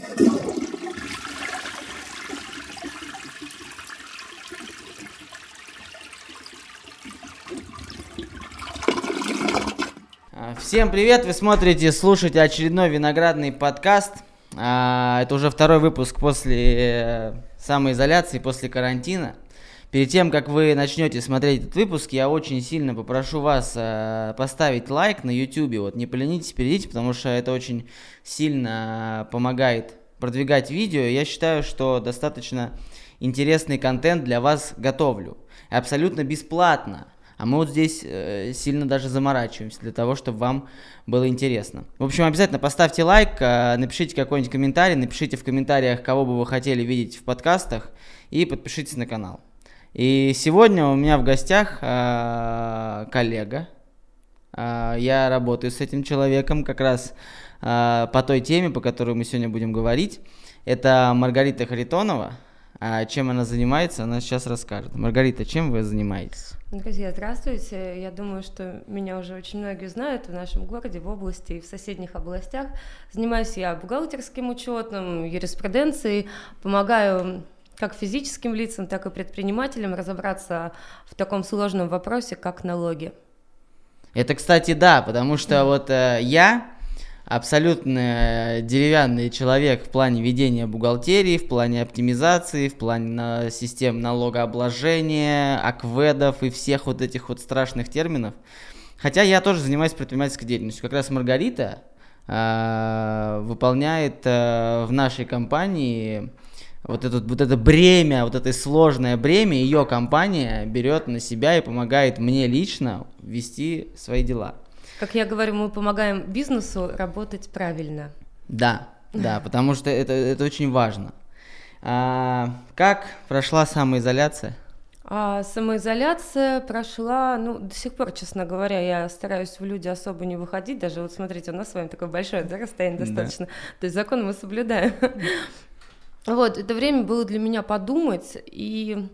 А, Всем привет! Вы смотрите, слушаете очередной виноградный подкаст. А, Это уже второй выпуск после э, самоизоляции, после карантина. Перед тем, как вы начнете смотреть этот выпуск, я очень сильно попрошу вас э, поставить лайк на YouTube. Вот не поленитесь, перейдите, потому что это очень сильно помогает продвигать видео. Я считаю, что достаточно интересный контент для вас готовлю. Абсолютно бесплатно. А мы вот здесь э, сильно даже заморачиваемся для того, чтобы вам было интересно. В общем, обязательно поставьте лайк, э, напишите какой-нибудь комментарий, напишите в комментариях, кого бы вы хотели видеть в подкастах, и подпишитесь на канал. И сегодня у меня в гостях э, коллега. Э, я работаю с этим человеком как раз э, по той теме, по которой мы сегодня будем говорить. Это Маргарита Харитонова. А чем она занимается, она сейчас расскажет. Маргарита, чем вы занимаетесь? Друзья, здравствуйте. Я думаю, что меня уже очень многие знают в нашем городе, в области и в соседних областях. Занимаюсь я бухгалтерским учетом, юриспруденцией, помогаю как физическим лицам, так и предпринимателям разобраться в таком сложном вопросе, как налоги. Это, кстати, да, потому что вот э, я абсолютно деревянный человек в плане ведения бухгалтерии, в плане оптимизации, в плане на, систем налогообложения, акведов и всех вот этих вот страшных терминов. Хотя я тоже занимаюсь предпринимательской деятельностью. Как раз Маргарита э, выполняет э, в нашей компании вот, этот, вот это бремя, вот это сложное бремя, ее компания берет на себя и помогает мне лично вести свои дела. Как я говорю, мы помогаем бизнесу работать правильно. Да, да, потому что это, это очень важно. А, как прошла самоизоляция? А самоизоляция прошла, ну, до сих пор, честно говоря, я стараюсь в люди особо не выходить. Даже вот смотрите, у нас с вами такое большое да, расстояние достаточно. Да. То есть закон мы соблюдаем. Вот, это время было для меня подумать, и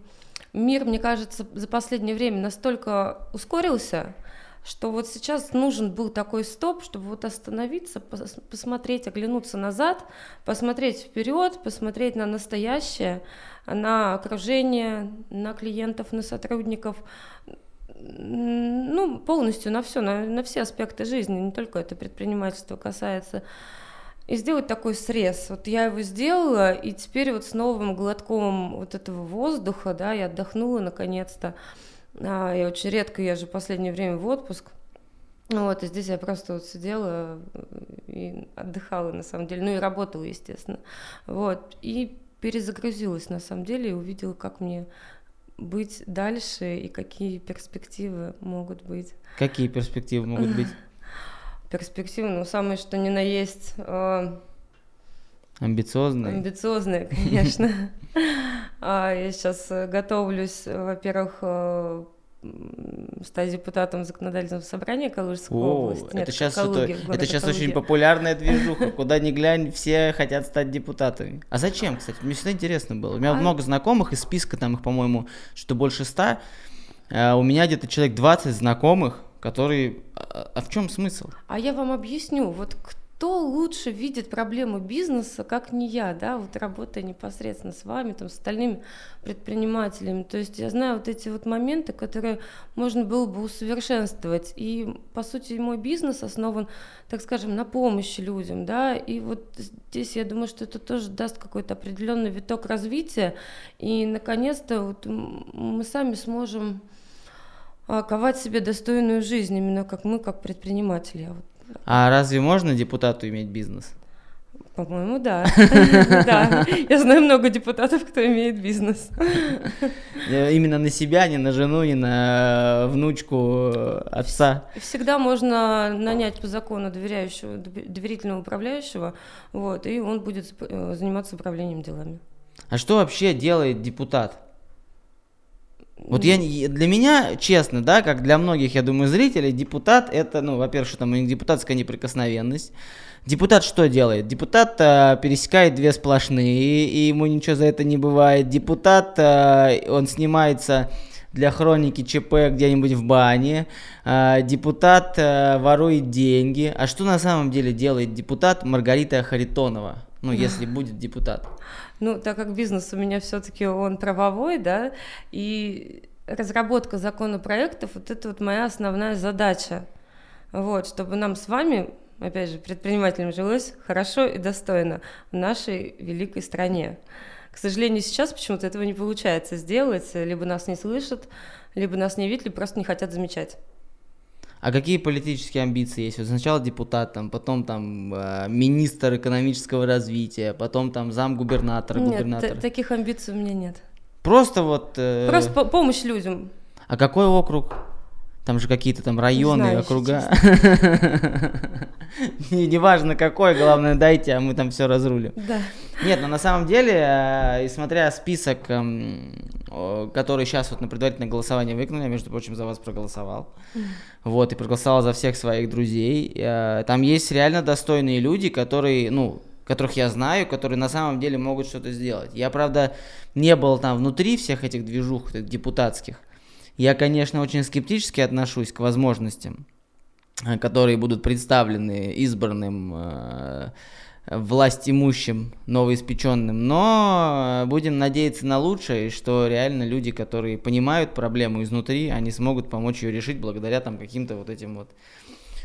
мир, мне кажется, за последнее время настолько ускорился, что вот сейчас нужен был такой стоп, чтобы вот остановиться, посмотреть, оглянуться назад, посмотреть вперед, посмотреть на настоящее, на окружение, на клиентов, на сотрудников, ну, полностью на все, на, на все аспекты жизни, не только это предпринимательство касается. И сделать такой срез. Вот я его сделала, и теперь вот с новым глотком вот этого воздуха, да, я отдохнула наконец-то. А, я очень редко езжу в последнее время в отпуск. Вот, и здесь я просто вот сидела и отдыхала, на самом деле, ну и работала, естественно. Вот, и перезагрузилась, на самом деле, и увидела, как мне быть дальше и какие перспективы могут быть. Какие перспективы могут быть? Перспективы, ну, самое что ни на есть... Э, Амбициозные? Амбициозные, конечно. А, я сейчас э, готовлюсь, во-первых, э, стать депутатом законодательного собрания Калужской О, области. Это Нет, сейчас, Калуги, это, это сейчас очень популярная движуха. Куда ни глянь, все хотят стать депутатами. А зачем, кстати? Мне всегда интересно было. У меня а... много знакомых, из списка там их, по-моему, что больше ста. А у меня где-то человек 20 знакомых, которые... А, а в чем смысл? А я вам объясню. Вот кто лучше видит проблему бизнеса, как не я, да, вот работая непосредственно с вами, там, с остальными предпринимателями. То есть я знаю вот эти вот моменты, которые можно было бы усовершенствовать. И, по сути, мой бизнес основан, так скажем, на помощи людям, да, и вот здесь я думаю, что это тоже даст какой-то определенный виток развития, и, наконец-то, вот мы сами сможем ковать себе достойную жизнь, именно как мы, как предприниматели. Вот а разве можно депутату иметь бизнес? По-моему, да. Да. Я знаю много депутатов, кто имеет бизнес. Именно на себя, не на жену, не на внучку отца. Всегда можно нанять по закону доверяющего, доверительного управляющего, вот, и он будет э, заниматься управлением делами. А что вообще делает депутат? Вот я, для меня, честно, да, как для многих, я думаю, зрителей, депутат это, ну, во-первых, что там у них депутатская неприкосновенность. Депутат что делает? Депутат э, пересекает две сплошные, и ему ничего за это не бывает. Депутат, э, он снимается для хроники ЧП где-нибудь в бане. Э, депутат э, ворует деньги. А что на самом деле делает депутат Маргарита Харитонова? Ну, если будет депутат. Ну, так как бизнес у меня все-таки он правовой, да, и разработка законопроектов, вот это вот моя основная задача. Вот, чтобы нам с вами, опять же, предпринимателям жилось хорошо и достойно в нашей великой стране. К сожалению, сейчас почему-то этого не получается сделать, либо нас не слышат, либо нас не видят, либо просто не хотят замечать. А какие политические амбиции есть? Вот сначала депутат, там, потом там э, министр экономического развития, потом там зам губернатора, нет, губернатор. таких амбиций у меня нет. Просто вот. Э... Просто по помощь людям. А какой округ? Там же какие-то там районы, знаю, округа. Неважно какой, главное дайте, а мы там все разрулим. Да. Нет, но на самом деле, э, и смотря список, эм, который сейчас вот на предварительное голосование выкнули, я, между прочим, за вас проголосовал. Вот, и проголосовал за всех своих друзей. Э, там есть реально достойные люди, которые, ну, которых я знаю, которые на самом деле могут что-то сделать. Я, правда, не был там внутри всех этих движух депутатских. Я, конечно, очень скептически отношусь к возможностям, э, которые будут представлены избранным э, власть имущим, новоиспеченным, но будем надеяться на лучшее, что реально люди, которые понимают проблему изнутри, они смогут помочь ее решить благодаря там каким-то вот этим вот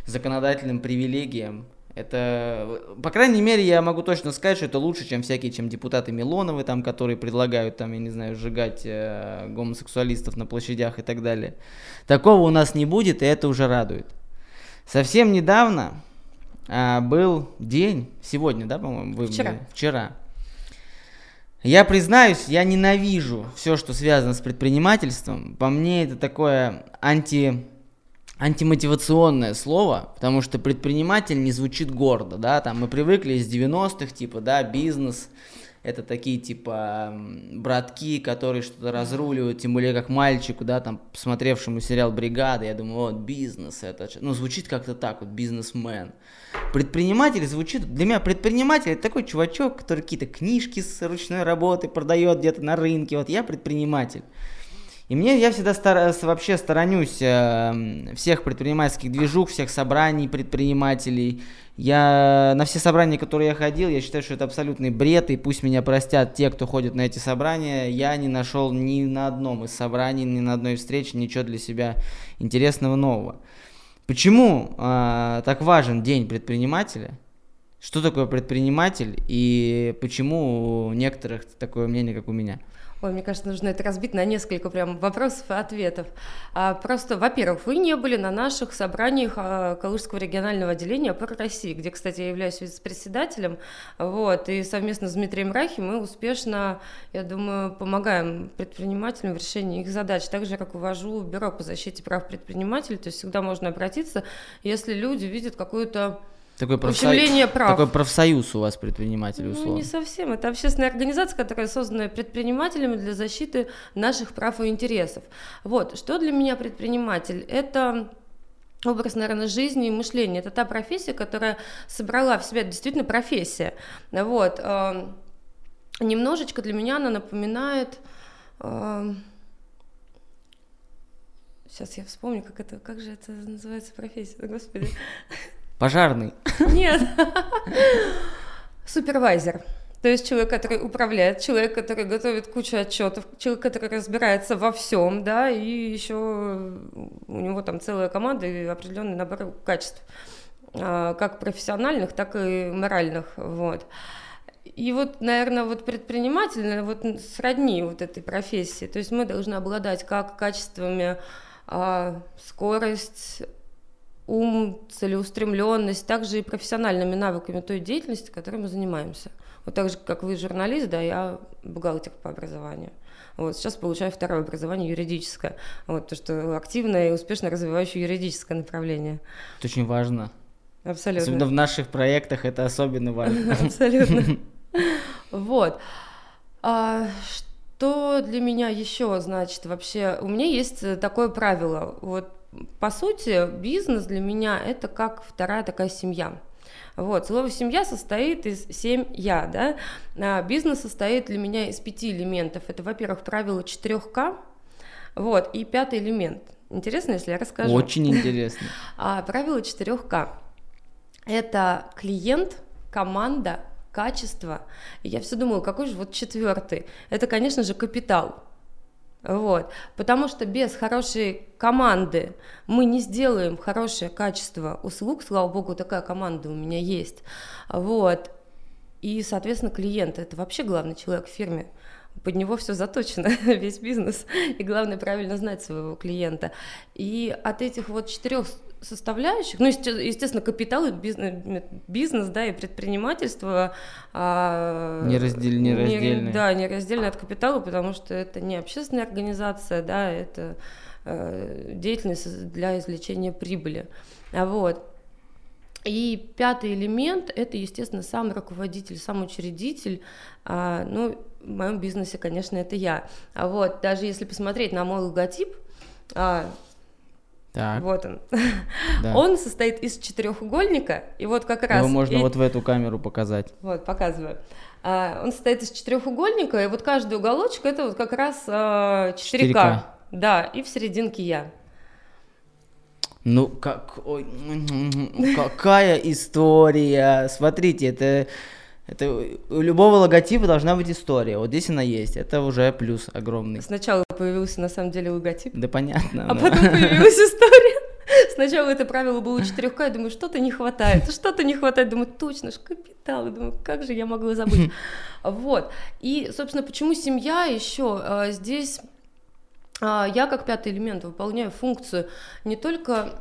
законодательным привилегиям, это, по крайней мере, я могу точно сказать, что это лучше, чем всякие, чем депутаты Милоновы, там, которые предлагают, там, я не знаю, сжигать э, гомосексуалистов на площадях и так далее. Такого у нас не будет, и это уже радует. Совсем недавно э, был день, сегодня, да, по-моему, вы вчера. вчера. Я признаюсь, я ненавижу все, что связано с предпринимательством. По мне это такое анти антимотивационное слово, потому что предприниматель не звучит гордо, да, там мы привыкли из 90-х, типа, да, бизнес, это такие, типа, братки, которые что-то разруливают, тем более как мальчику, да, там, посмотревшему сериал «Бригада», я думаю, вот, бизнес, это, ну, звучит как-то так, вот, бизнесмен. Предприниматель звучит, для меня предприниматель это такой чувачок, который какие-то книжки с ручной работы продает где-то на рынке, вот я предприниматель. И мне, я всегда стар, вообще сторонюсь э, всех предпринимательских движух, всех собраний предпринимателей. Я на все собрания, которые я ходил, я считаю, что это абсолютный бред, и пусть меня простят те, кто ходит на эти собрания. Я не нашел ни на одном из собраний, ни на одной встрече ничего для себя интересного нового. Почему э, так важен День предпринимателя? Что такое предприниматель и почему у некоторых такое мнение, как у меня? Ой, мне кажется, нужно это разбить на несколько прям вопросов и ответов. А, просто, во-первых, вы не были на наших собраниях а, Калужского регионального отделения по России, где, кстати, я являюсь вице-председателем, вот, и совместно с Дмитрием Рахи мы успешно, я думаю, помогаем предпринимателям в решении их задач, так же, как увожу Бюро по защите прав предпринимателей, то есть всегда можно обратиться, если люди видят какую-то такой, профсоюз, прав. такой профсоюз у вас предпринимателей, условно. Ну, не совсем. Это общественная организация, которая создана предпринимателями для защиты наших прав и интересов. Вот, что для меня предприниматель? Это образ, наверное, жизни и мышления. Это та профессия, которая собрала в себя действительно профессия. Вот. Э, немножечко для меня она напоминает... Э, сейчас я вспомню, как это, как же это называется профессия, господи. Пожарный. Нет. Супервайзер. То есть человек, который управляет, человек, который готовит кучу отчетов, человек, который разбирается во всем, да, и еще у него там целая команда и определенный набор качеств, а, как профессиональных, так и моральных, вот. И вот, наверное, вот предприниматель, вот сродни вот этой профессии, то есть мы должны обладать как качествами а, скорость, ум, целеустремленность, также и профессиональными навыками той деятельности, которой мы занимаемся. Вот так же, как вы журналист, да, я бухгалтер по образованию. Вот, сейчас получаю второе образование юридическое. Вот, то, что активное и успешно развивающее юридическое направление. Это очень важно. Абсолютно. Особенно в наших проектах это особенно важно. Абсолютно. Вот. А, что для меня еще значит вообще? У меня есть такое правило. Вот по сути, бизнес для меня это как вторая такая семья. Вот, слово «семья» состоит из семь «я», да, а бизнес состоит для меня из пяти элементов. Это, во-первых, правило 4К, вот, и пятый элемент. Интересно, если я расскажу? Очень интересно. А, правило 4К. Это клиент, команда, качество. И я все думала, какой же вот четвертый? Это, конечно же, капитал. Вот. Потому что без хорошей команды мы не сделаем хорошее качество услуг. Слава богу, такая команда у меня есть. Вот. И, соответственно, клиент – это вообще главный человек в фирме под него все заточено, весь бизнес, и главное правильно знать своего клиента. И от этих вот четырех составляющих, ну, естественно, капитал и бизнес, бизнес да, и предпринимательство а, нераздельно. Не, да, нераздельно от капитала, потому что это не общественная организация, да, это э, деятельность для извлечения прибыли. Вот. И пятый элемент – это, естественно, сам руководитель, сам учредитель. А, ну, в моем бизнесе, конечно, это я. А вот даже если посмотреть на мой логотип, а, так. Вот он. Да. Он состоит из четырехугольника, и вот как раз. Его можно и... вот в эту камеру показать. Вот, показываю. А, он состоит из четырехугольника, и вот каждый уголочек это вот как раз а, 4К. 4К. Да, и в серединке я. Ну, как, ой, какая история. Смотрите, это это у любого логотипа должна быть история. Вот здесь она есть. Это уже плюс огромный. Сначала появился на самом деле логотип. Да понятно. А но... потом появилась история. Сначала это правило было 4К, я думаю, что-то не хватает, что-то не хватает, думаю, точно ж капитал, думаю, как же я могла забыть. Вот. И, собственно, почему семья еще а, здесь я как пятый элемент выполняю функцию не только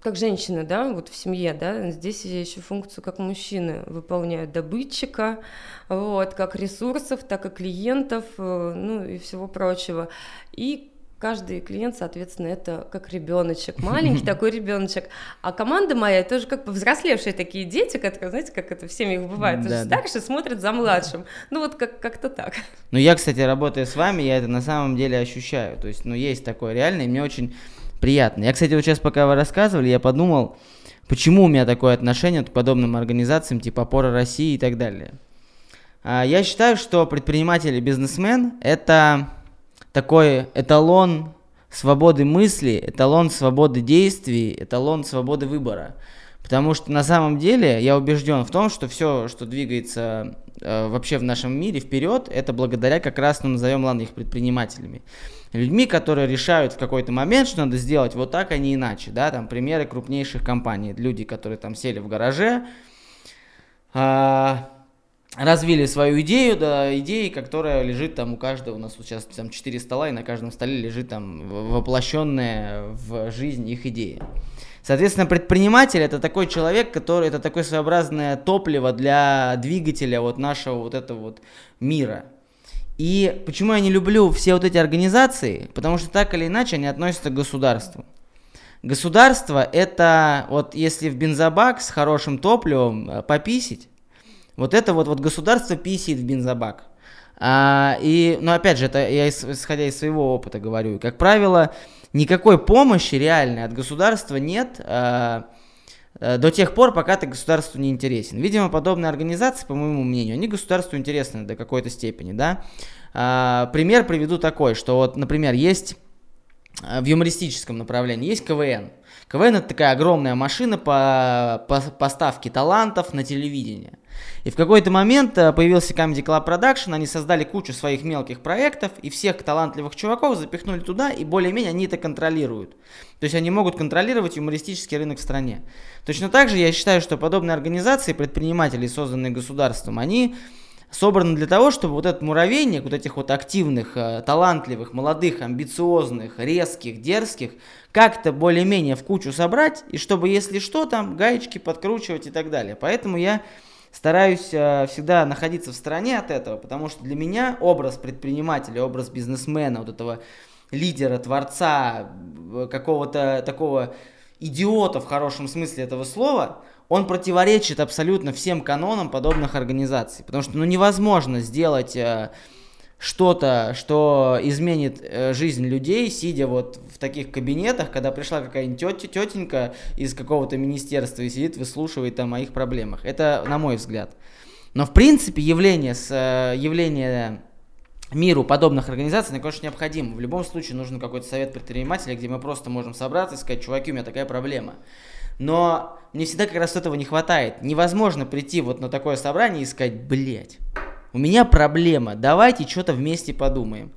как женщина, да, вот в семье, да, здесь я еще функцию как мужчины выполняю добытчика, вот, как ресурсов, так и клиентов, э, ну и всего прочего. И каждый клиент, соответственно, это как ребеночек, маленький такой ребеночек. А команда моя тоже как повзрослевшие такие дети, которые, знаете, как это в семьях бывает, да, старший да. смотрит за младшим. Ну вот как- как-то так. Ну я, кстати, работая с вами, я это на самом деле ощущаю. То есть, ну есть такое реально, и мне очень приятно. Я, кстати, вот сейчас, пока вы рассказывали, я подумал, почему у меня такое отношение к подобным организациям, типа «Опора России» и так далее. А, я считаю, что предприниматель и бизнесмен – это такой эталон свободы мысли, эталон свободы действий, эталон свободы выбора. Потому что на самом деле я убежден в том, что все, что двигается э, вообще в нашем мире вперед, это благодаря как раз, ну, назовем, ладно, их предпринимателями людьми, которые решают в какой-то момент, что надо сделать вот так, а не иначе, да, там примеры крупнейших компаний, люди, которые там сели в гараже, а, развили свою идею, да, идеи, которая лежит там у каждого, у нас сейчас там 4 стола, и на каждом столе лежит там воплощенная в жизнь их идея. Соответственно, предприниматель это такой человек, который это такое своеобразное топливо для двигателя вот нашего вот этого вот мира. И почему я не люблю все вот эти организации? Потому что так или иначе они относятся к государству. Государство это вот если в бензобак с хорошим топливом э, пописить, вот это вот, вот государство писит в бензобак. А, и, ну, опять же, это я исходя из своего опыта говорю. Как правило, никакой помощи реальной от государства нет а, Э, до тех пор, пока ты государству не интересен. Видимо, подобные организации, по моему мнению, они государству интересны до какой-то степени, да. А, пример приведу такой, что вот, например, есть э, в юмористическом направлении, есть КВН. КВН это такая огромная машина по, по поставке талантов на телевидение. И в какой-то момент э, появился Comedy Club Production, они создали кучу своих мелких проектов, и всех талантливых чуваков запихнули туда, и более-менее они это контролируют. То есть они могут контролировать юмористический рынок в стране. Точно так же я считаю, что подобные организации, предприниматели, созданные государством, они собраны для того, чтобы вот этот муравейник, вот этих вот активных, э, талантливых, молодых, амбициозных, резких, дерзких, как-то более-менее в кучу собрать, и чтобы, если что, там гаечки подкручивать и так далее. Поэтому я стараюсь э, всегда находиться в стороне от этого, потому что для меня образ предпринимателя, образ бизнесмена, вот этого лидера, творца, э, какого-то такого идиота в хорошем смысле этого слова, он противоречит абсолютно всем канонам подобных организаций. Потому что ну, невозможно сделать э, что-то, что изменит э, жизнь людей, сидя вот в таких кабинетах, когда пришла какая-нибудь тетя, тетенька из какого-то министерства и сидит, выслушивает там о их проблемах. Это на мой взгляд. Но в принципе явление, с, э, явление миру подобных организаций, они, конечно, необходимы. В любом случае нужен какой-то совет предпринимателя, где мы просто можем собраться и сказать, чуваки, у меня такая проблема. Но мне всегда как раз этого не хватает. Невозможно прийти вот на такое собрание и сказать, блядь, у меня проблема, давайте что-то вместе подумаем.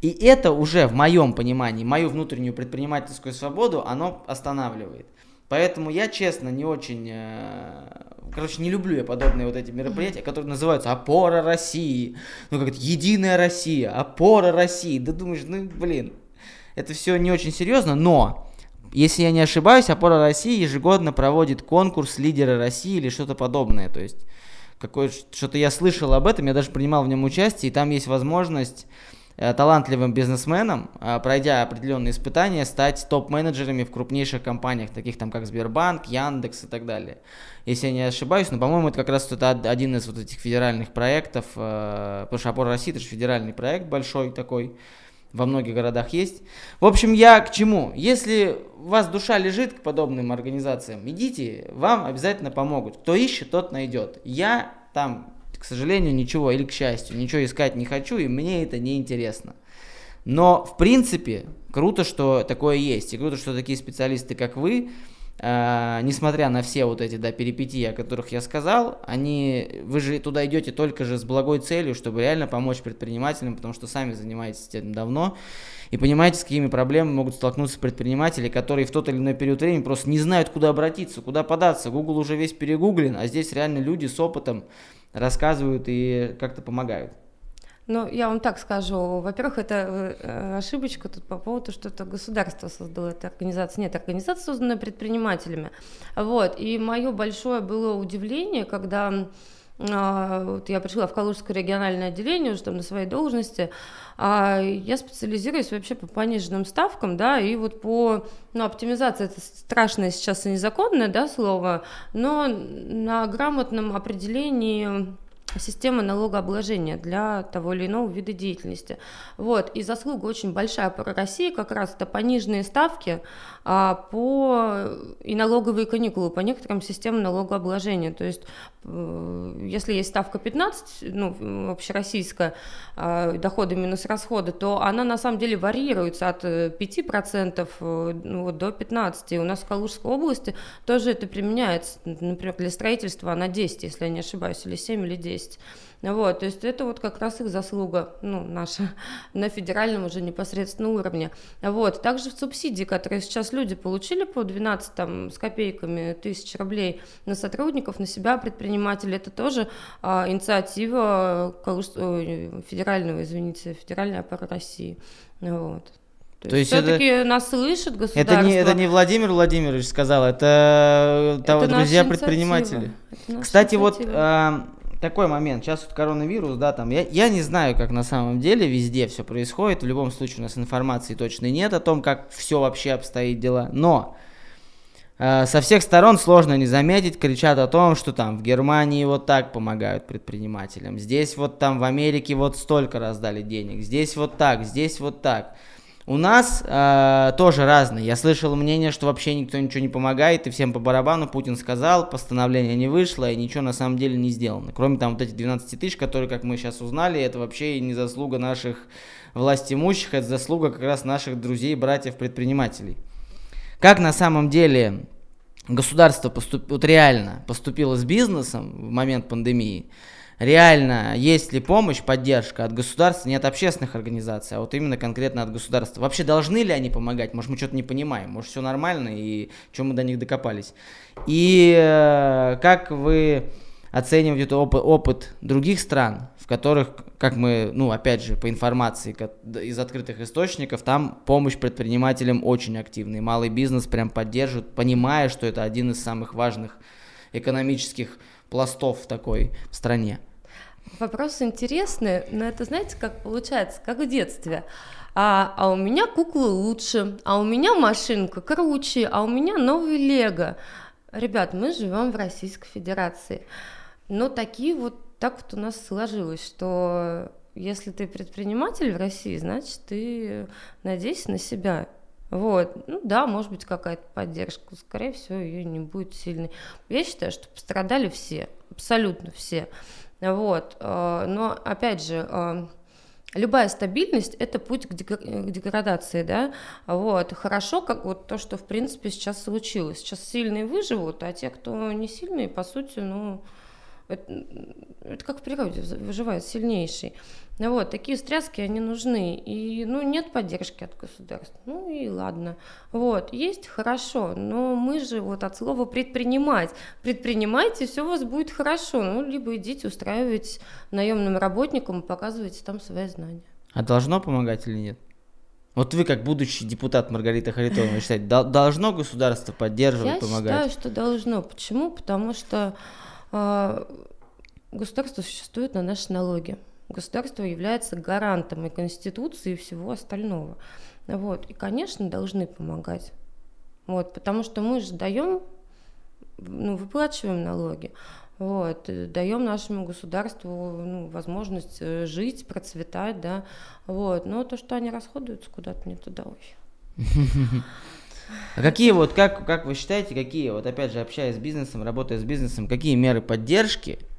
И это уже в моем понимании, мою внутреннюю предпринимательскую свободу, оно останавливает. Поэтому я, честно, не очень... Э, короче, не люблю я подобные вот эти мероприятия, которые называются «Опора России». Ну, как это «Единая Россия», «Опора России». Да думаешь, ну, блин, это все не очень серьезно, но... Если я не ошибаюсь, «Опора России» ежегодно проводит конкурс «Лидеры России» или что-то подобное. То есть, какое, что-то я слышал об этом, я даже принимал в нем участие, и там есть возможность Э, талантливым бизнесменам, э, пройдя определенные испытания, стать топ-менеджерами в крупнейших компаниях, таких там как Сбербанк, Яндекс и так далее. Если я не ошибаюсь, но, по-моему, это как раз это один из вот этих федеральных проектов, э, потому что «Опора России» это же федеральный проект большой такой, во многих городах есть. В общем, я к чему? Если у вас душа лежит к подобным организациям, идите, вам обязательно помогут. Кто ищет, тот найдет. Я там к сожалению, ничего, или к счастью, ничего искать не хочу, и мне это не интересно. Но, в принципе, круто, что такое есть, и круто, что такие специалисты, как вы, э, несмотря на все вот эти да, перипетии, о которых я сказал, они, вы же туда идете только же с благой целью, чтобы реально помочь предпринимателям, потому что сами занимаетесь этим давно, и понимаете, с какими проблемами могут столкнуться предприниматели, которые в тот или иной период времени просто не знают, куда обратиться, куда податься. Google уже весь перегуглен, а здесь реально люди с опытом, рассказывают и как-то помогают. Ну, я вам так скажу. Во-первых, это э, ошибочка тут по поводу, что это государство создало эту организацию. Нет, организация создана предпринимателями. Вот. И мое большое было удивление, когда а, вот я пришла в Калужское региональное отделение уже там на своей должности, а я специализируюсь вообще по пониженным ставкам, да, и вот по, ну, оптимизации, это страшное сейчас и незаконное, да, слово, но на грамотном определении системы налогообложения для того или иного вида деятельности. Вот. И заслуга очень большая по России, как раз это пониженные ставки по и налоговые каникулы по некоторым системам налогообложения. То есть, э, если есть ставка 15, ну, общероссийская, а, доходы минус расходы, то она на самом деле варьируется от 5% э, ну, вот, до 15%. И у нас в Калужской области тоже это применяется, например, для строительства на 10, если я не ошибаюсь, или 7, или 10 есть. Вот, то есть это вот как раз их заслуга, ну, наша, на федеральном уже непосредственно уровне. Вот, также в субсидии, которые сейчас люди получили по 12 там, с копейками тысяч рублей на сотрудников, на себя предпринимателей, это тоже а, инициатива Калуж... федерального, извините, федеральной аппарата России. Вот. То, То есть, есть все-таки это... нас слышит государство. Это не, это не Владимир Владимирович сказал, это, это друзья предприниматели. Кстати, вот э, такой момент. Сейчас вот коронавирус, да, там, я, я не знаю, как на самом деле везде все происходит. В любом случае у нас информации точно нет о том, как все вообще обстоит дела. Но э, со всех сторон сложно не заметить, кричат о том, что там в Германии вот так помогают предпринимателям. Здесь вот там в Америке вот столько раздали денег. Здесь вот так, здесь вот так. У нас э, тоже разные. Я слышал мнение, что вообще никто ничего не помогает, и всем по барабану Путин сказал, постановление не вышло, и ничего на самом деле не сделано. Кроме там вот этих 12 тысяч, которые, как мы сейчас узнали, это вообще не заслуга наших власть имущих, это заслуга как раз наших друзей, братьев, предпринимателей. Как на самом деле государство поступ... вот реально поступило с бизнесом в момент пандемии, реально есть ли помощь, поддержка от государства, не от общественных организаций, а вот именно конкретно от государства. Вообще должны ли они помогать? Может, мы что-то не понимаем, может, все нормально, и чем мы до них докопались. И э, как вы оцениваете опыт, опыт других стран, в которых, как мы, ну, опять же, по информации из открытых источников, там помощь предпринимателям очень активная. Малый бизнес прям поддерживает, понимая, что это один из самых важных экономических пластов в такой стране. Вопрос интересный, но это, знаете, как получается, как в детстве. А, а у меня куклы лучше, а у меня машинка круче, а у меня новый Лего. Ребят, мы живем в Российской Федерации. Но такие вот так вот у нас сложилось, что если ты предприниматель в России, значит, ты надейся на себя. Вот, ну да, может быть какая-то поддержка, скорее всего, ее не будет сильной. Я считаю, что пострадали все, абсолютно все. Вот. Э, но опять же, э, любая стабильность – это путь к, деградации, да, вот, хорошо, как вот то, что, в принципе, сейчас случилось, сейчас сильные выживут, а те, кто не сильные, по сути, ну, это, это как в природе, выживает сильнейший. Ну вот, такие встряски, они нужны. И, ну, нет поддержки от государства. Ну и ладно. Вот, есть, хорошо, но мы же вот от слова предпринимать. Предпринимайте, все у вас будет хорошо. Ну, либо идите устраивать наемным работникам и показывайте там свои знания. А должно помогать или нет? Вот вы, как будущий депутат Маргарита Харитонова, считаете, должно государство поддерживать, Я помогать? Я считаю, что должно. Почему? Потому что э, государство существует на наши налоги государство является гарантом и Конституции, и всего остального. Вот. И, конечно, должны помогать. Вот, потому что мы же даем, ну, выплачиваем налоги, вот, даем нашему государству ну, возможность э, жить, процветать, да, вот, но то, что они расходуются куда-то не туда, ой. А какие вот, как, как вы считаете, какие, вот опять же, общаясь с бизнесом, работая с бизнесом, какие меры поддержки Э,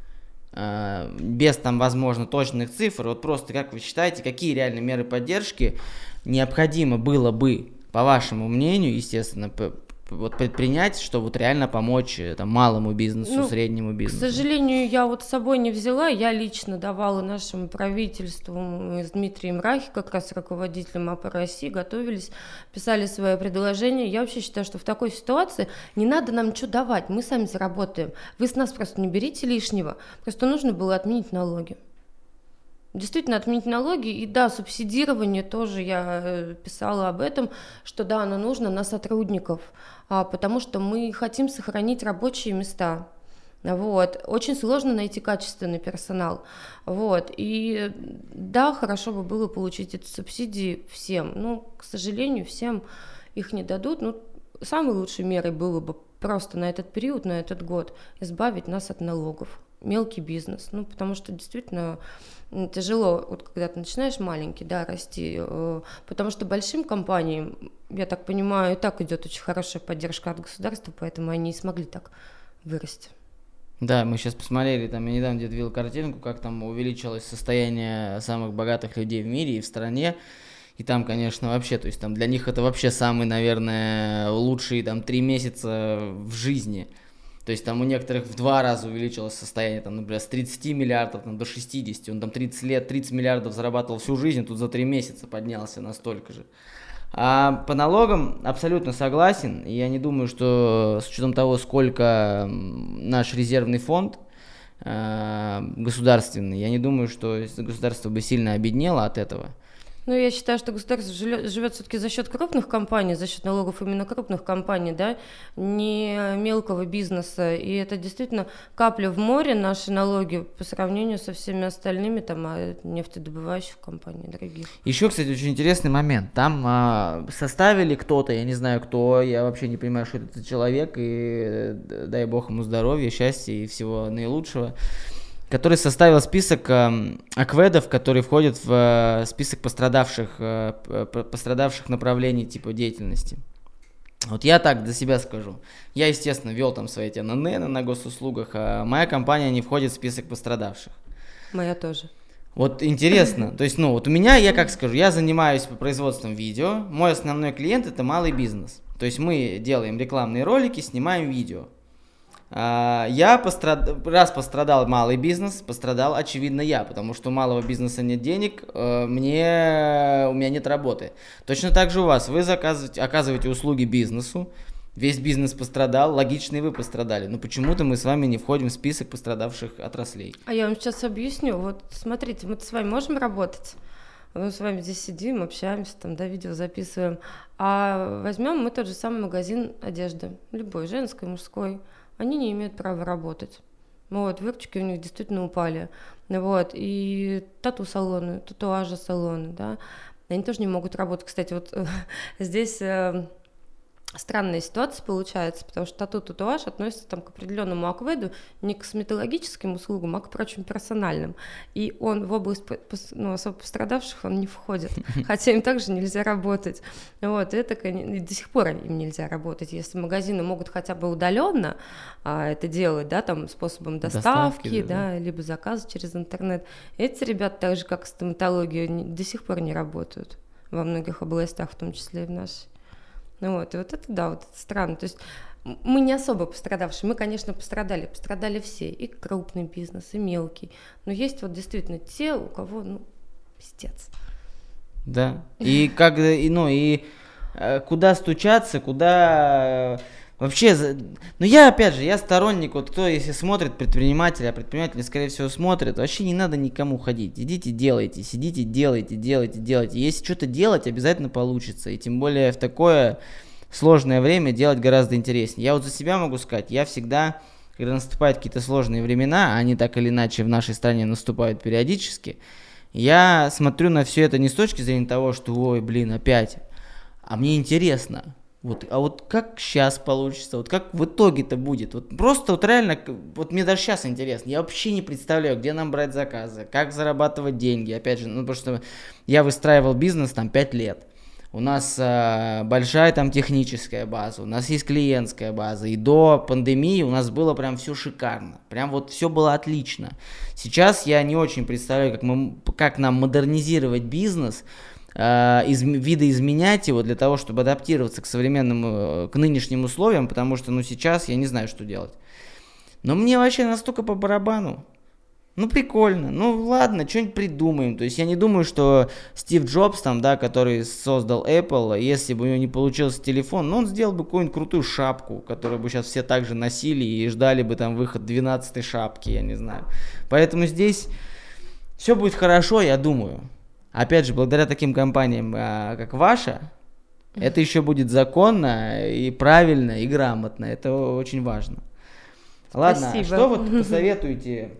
без там, возможно, точных цифр, вот просто как вы считаете, какие реальные меры поддержки необходимо было бы, по вашему мнению, естественно, вот предпринять, чтобы вот реально помочь э, там, малому бизнесу, ну, среднему бизнесу? К сожалению, я вот с собой не взяла, я лично давала нашему правительству, мы с Дмитрием Рахи, как раз руководителем АП России, готовились, писали свое предложение. Я вообще считаю, что в такой ситуации не надо нам ничего давать, мы сами заработаем. Вы с нас просто не берите лишнего, просто нужно было отменить налоги. Действительно, отменить налоги, и да, субсидирование тоже, я э, писала об этом, что да, оно нужно на сотрудников, а, потому что мы хотим сохранить рабочие места. Вот. Очень сложно найти качественный персонал. Вот. И да, хорошо бы было получить эти субсидии всем. Но, к сожалению, всем их не дадут. Ну, самой лучшей мерой было бы просто на этот период, на этот год избавить нас от налогов. Мелкий бизнес. Ну, потому что действительно тяжело, вот когда ты начинаешь маленький, да, расти, э, потому что большим компаниям, я так понимаю, и так идет очень хорошая поддержка от государства, поэтому они и смогли так вырасти. Да, мы сейчас посмотрели, там я недавно где-то видел картинку, как там увеличилось состояние самых богатых людей в мире и в стране. И там, конечно, вообще, то есть там для них это вообще самый, наверное, лучшие там три месяца в жизни. То есть там у некоторых в два раза увеличилось состояние, там, например, с 30 миллиардов там, до 60. Он там 30 лет, 30 миллиардов зарабатывал всю жизнь, тут за три месяца поднялся настолько же. А по налогам абсолютно согласен. Я не думаю, что с учетом того, сколько наш резервный фонд э, государственный, я не думаю, что государство бы сильно обеднело от этого. Ну, я считаю, что государство живет все-таки за счет крупных компаний, за счет налогов именно крупных компаний, да, не мелкого бизнеса. И это действительно капля в море наши налоги по сравнению со всеми остальными там а, нефтедобывающих компаний других. Еще, кстати, очень интересный момент. Там а, составили кто-то, я не знаю кто, я вообще не понимаю, что это за человек, и дай бог ему здоровья, счастья и всего наилучшего который составил список э, акведов, которые входят в э, список пострадавших, э, пострадавших направлений типа деятельности. Вот я так для себя скажу. Я, естественно, вел там свои эти НН на госуслугах, а моя компания не входит в список пострадавших. Моя тоже. Вот интересно, то есть, ну, вот у меня, я как скажу, я занимаюсь производством видео, мой основной клиент это малый бизнес. То есть мы делаем рекламные ролики, снимаем видео. А, я пострад... раз пострадал малый бизнес, пострадал, очевидно, я, потому что у малого бизнеса нет денег, э, мне... у меня нет работы. Точно так же у вас, вы заказываете, оказываете услуги бизнесу, весь бизнес пострадал, логично и вы пострадали, но почему-то мы с вами не входим в список пострадавших отраслей. А я вам сейчас объясню, вот смотрите, мы с вами можем работать? Мы с вами здесь сидим, общаемся, там, да, видео записываем. А возьмем мы тот же самый магазин одежды, любой, женской, мужской они не имеют права работать. Вот, выручки у них действительно упали. Вот, и тату-салоны, татуажи-салоны, да, они тоже не могут работать. Кстати, вот здесь э, странная ситуация получается, потому что тату татуаж относится там к определенному акведу, не к косметологическим услугам, а к прочим персональным. И он в область ну, особо пострадавших он не входит, хотя им также нельзя работать. Вот, это и до сих пор им нельзя работать. Если магазины могут хотя бы удаленно а, это делать, да, там способом доставки, доставки да, да, либо заказа через интернет, эти ребята, так же как стоматология, до сих пор не работают во многих областях, в том числе и в нашей. Ну вот, и вот это, да, вот это странно. То есть мы не особо пострадавшие. Мы, конечно, пострадали. Пострадали все. И крупный бизнес, и мелкий. Но есть вот действительно те, у кого, ну, пиздец. Да. И как, ну, и э, куда стучаться, куда Вообще, ну я опять же, я сторонник, вот кто если смотрит предприниматели, а предприниматели, скорее всего, смотрят, вообще не надо никому ходить. Идите, делайте, сидите, делайте, делайте, делайте. Если что-то делать, обязательно получится. И тем более в такое сложное время делать гораздо интереснее. Я вот за себя могу сказать, я всегда, когда наступают какие-то сложные времена, а они так или иначе в нашей стране наступают периодически, я смотрю на все это не с точки зрения того, что, ой, блин, опять, а мне интересно, вот, а вот как сейчас получится, вот как в итоге-то будет, вот просто вот реально, вот мне даже сейчас интересно, я вообще не представляю, где нам брать заказы, как зарабатывать деньги, опять же, ну потому что я выстраивал бизнес там 5 лет, у нас э, большая там техническая база, у нас есть клиентская база, и до пандемии у нас было прям все шикарно, прям вот все было отлично. Сейчас я не очень представляю, как, мы, как нам модернизировать бизнес, из, видоизменять его для того, чтобы адаптироваться к современным, э, к нынешним условиям, потому что, ну, сейчас я не знаю, что делать. Но мне вообще настолько по барабану. Ну, прикольно. Ну, ладно, что-нибудь придумаем. То есть я не думаю, что Стив Джобс, там, да, который создал Apple, если бы у него не получился телефон, ну, он сделал бы какую-нибудь крутую шапку, которую бы сейчас все также носили и ждали бы там выход 12 шапки, я не знаю. Поэтому здесь все будет хорошо, я думаю. Опять же, благодаря таким компаниям, а, как ваша, это еще будет законно и правильно, и грамотно. Это очень важно. Ладно, а Спасибо. что вот посоветуете?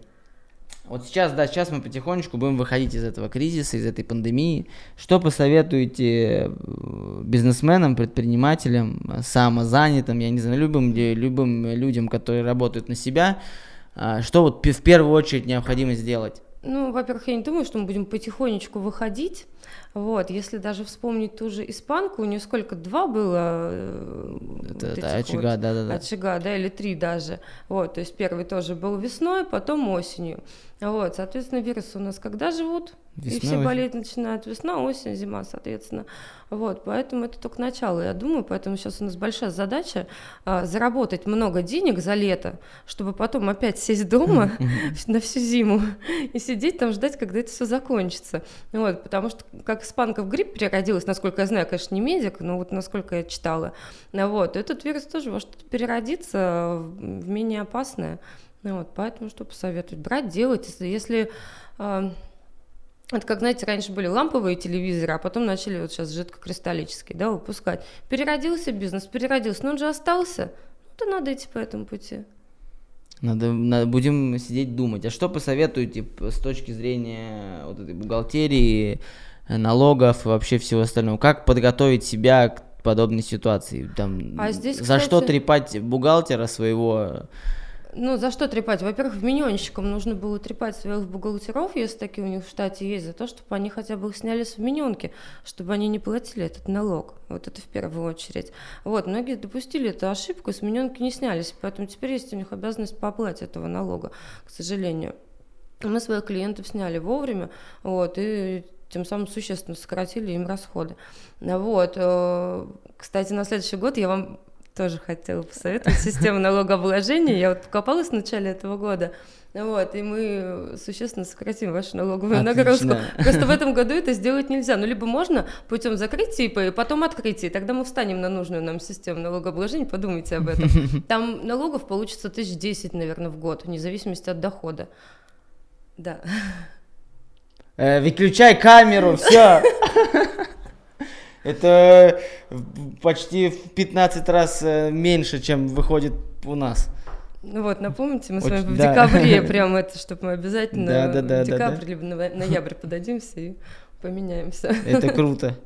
Вот сейчас, да, сейчас мы потихонечку будем выходить из этого кризиса, из этой пандемии. Что посоветуете э, бизнесменам, предпринимателям, самозанятым, я не знаю, любым, любым людям, которые работают на себя, а, что вот в первую очередь необходимо сделать? Ну, во-первых, я не думаю, что мы будем потихонечку выходить. Вот, если даже вспомнить ту же испанку, у нее сколько, два было? Э, это, вот это очага, вот, да, да, да. Очага, да, или три даже. Вот, то есть первый тоже был весной, потом осенью. Вот, соответственно, вирусы у нас когда живут? Весной, и все болеть начинают весна, осень, зима, соответственно. Вот, поэтому это только начало, я думаю, поэтому сейчас у нас большая задача а, заработать много денег за лето, чтобы потом опять сесть дома на всю зиму и сидеть там ждать, когда это все закончится. Вот, потому что как испанка в грипп переродилась, насколько я знаю, конечно, не медик, но вот насколько я читала, вот, этот вирус тоже во что-то переродится в менее опасное. Вот, поэтому что посоветовать? Брать, делать, если, если э, это как, знаете, раньше были ламповые телевизоры, а потом начали вот сейчас жидкокристаллические, да, выпускать. Переродился бизнес, переродился, но он же остался, ну, то надо идти по этому пути. Надо, надо, будем сидеть думать. А что посоветуете с точки зрения вот этой бухгалтерии, налогов и вообще всего остального? Как подготовить себя к подобной ситуации? Там, а здесь, за кстати... что трепать бухгалтера своего? Ну, за что трепать? Во-первых, миньонщикам нужно было трепать своих бухгалтеров, если такие у них в штате есть, за то, чтобы они хотя бы их сняли с миньонки, чтобы они не платили этот налог. Вот это в первую очередь. Вот, многие допустили эту ошибку, с миньонки не снялись, поэтому теперь есть у них обязанность по оплате этого налога, к сожалению. Мы своих клиентов сняли вовремя, вот, и тем самым существенно сократили им расходы. Вот. Э, кстати, на следующий год я вам тоже хотела посоветовать систему налогообложения. Я вот покопалась в начале этого года. Вот, и мы существенно сократим вашу налоговую Отлично. нагрузку. Просто в этом году это сделать нельзя. Ну, либо можно путем закрытия ИП, и потом открытия. Тогда мы встанем на нужную нам систему налогообложения, подумайте об этом. Там налогов получится тысяч десять, наверное, в год, вне зависимости от дохода. Да. Э, выключай камеру, все. Это почти в 15 раз э, меньше, чем выходит у нас. Ну вот, напомните, мы Очень, с вами да. в декабре прям это, чтобы мы обязательно да, да, да, в декабрь да, да. либо ноябрь подадимся и Поменяемся. Это круто.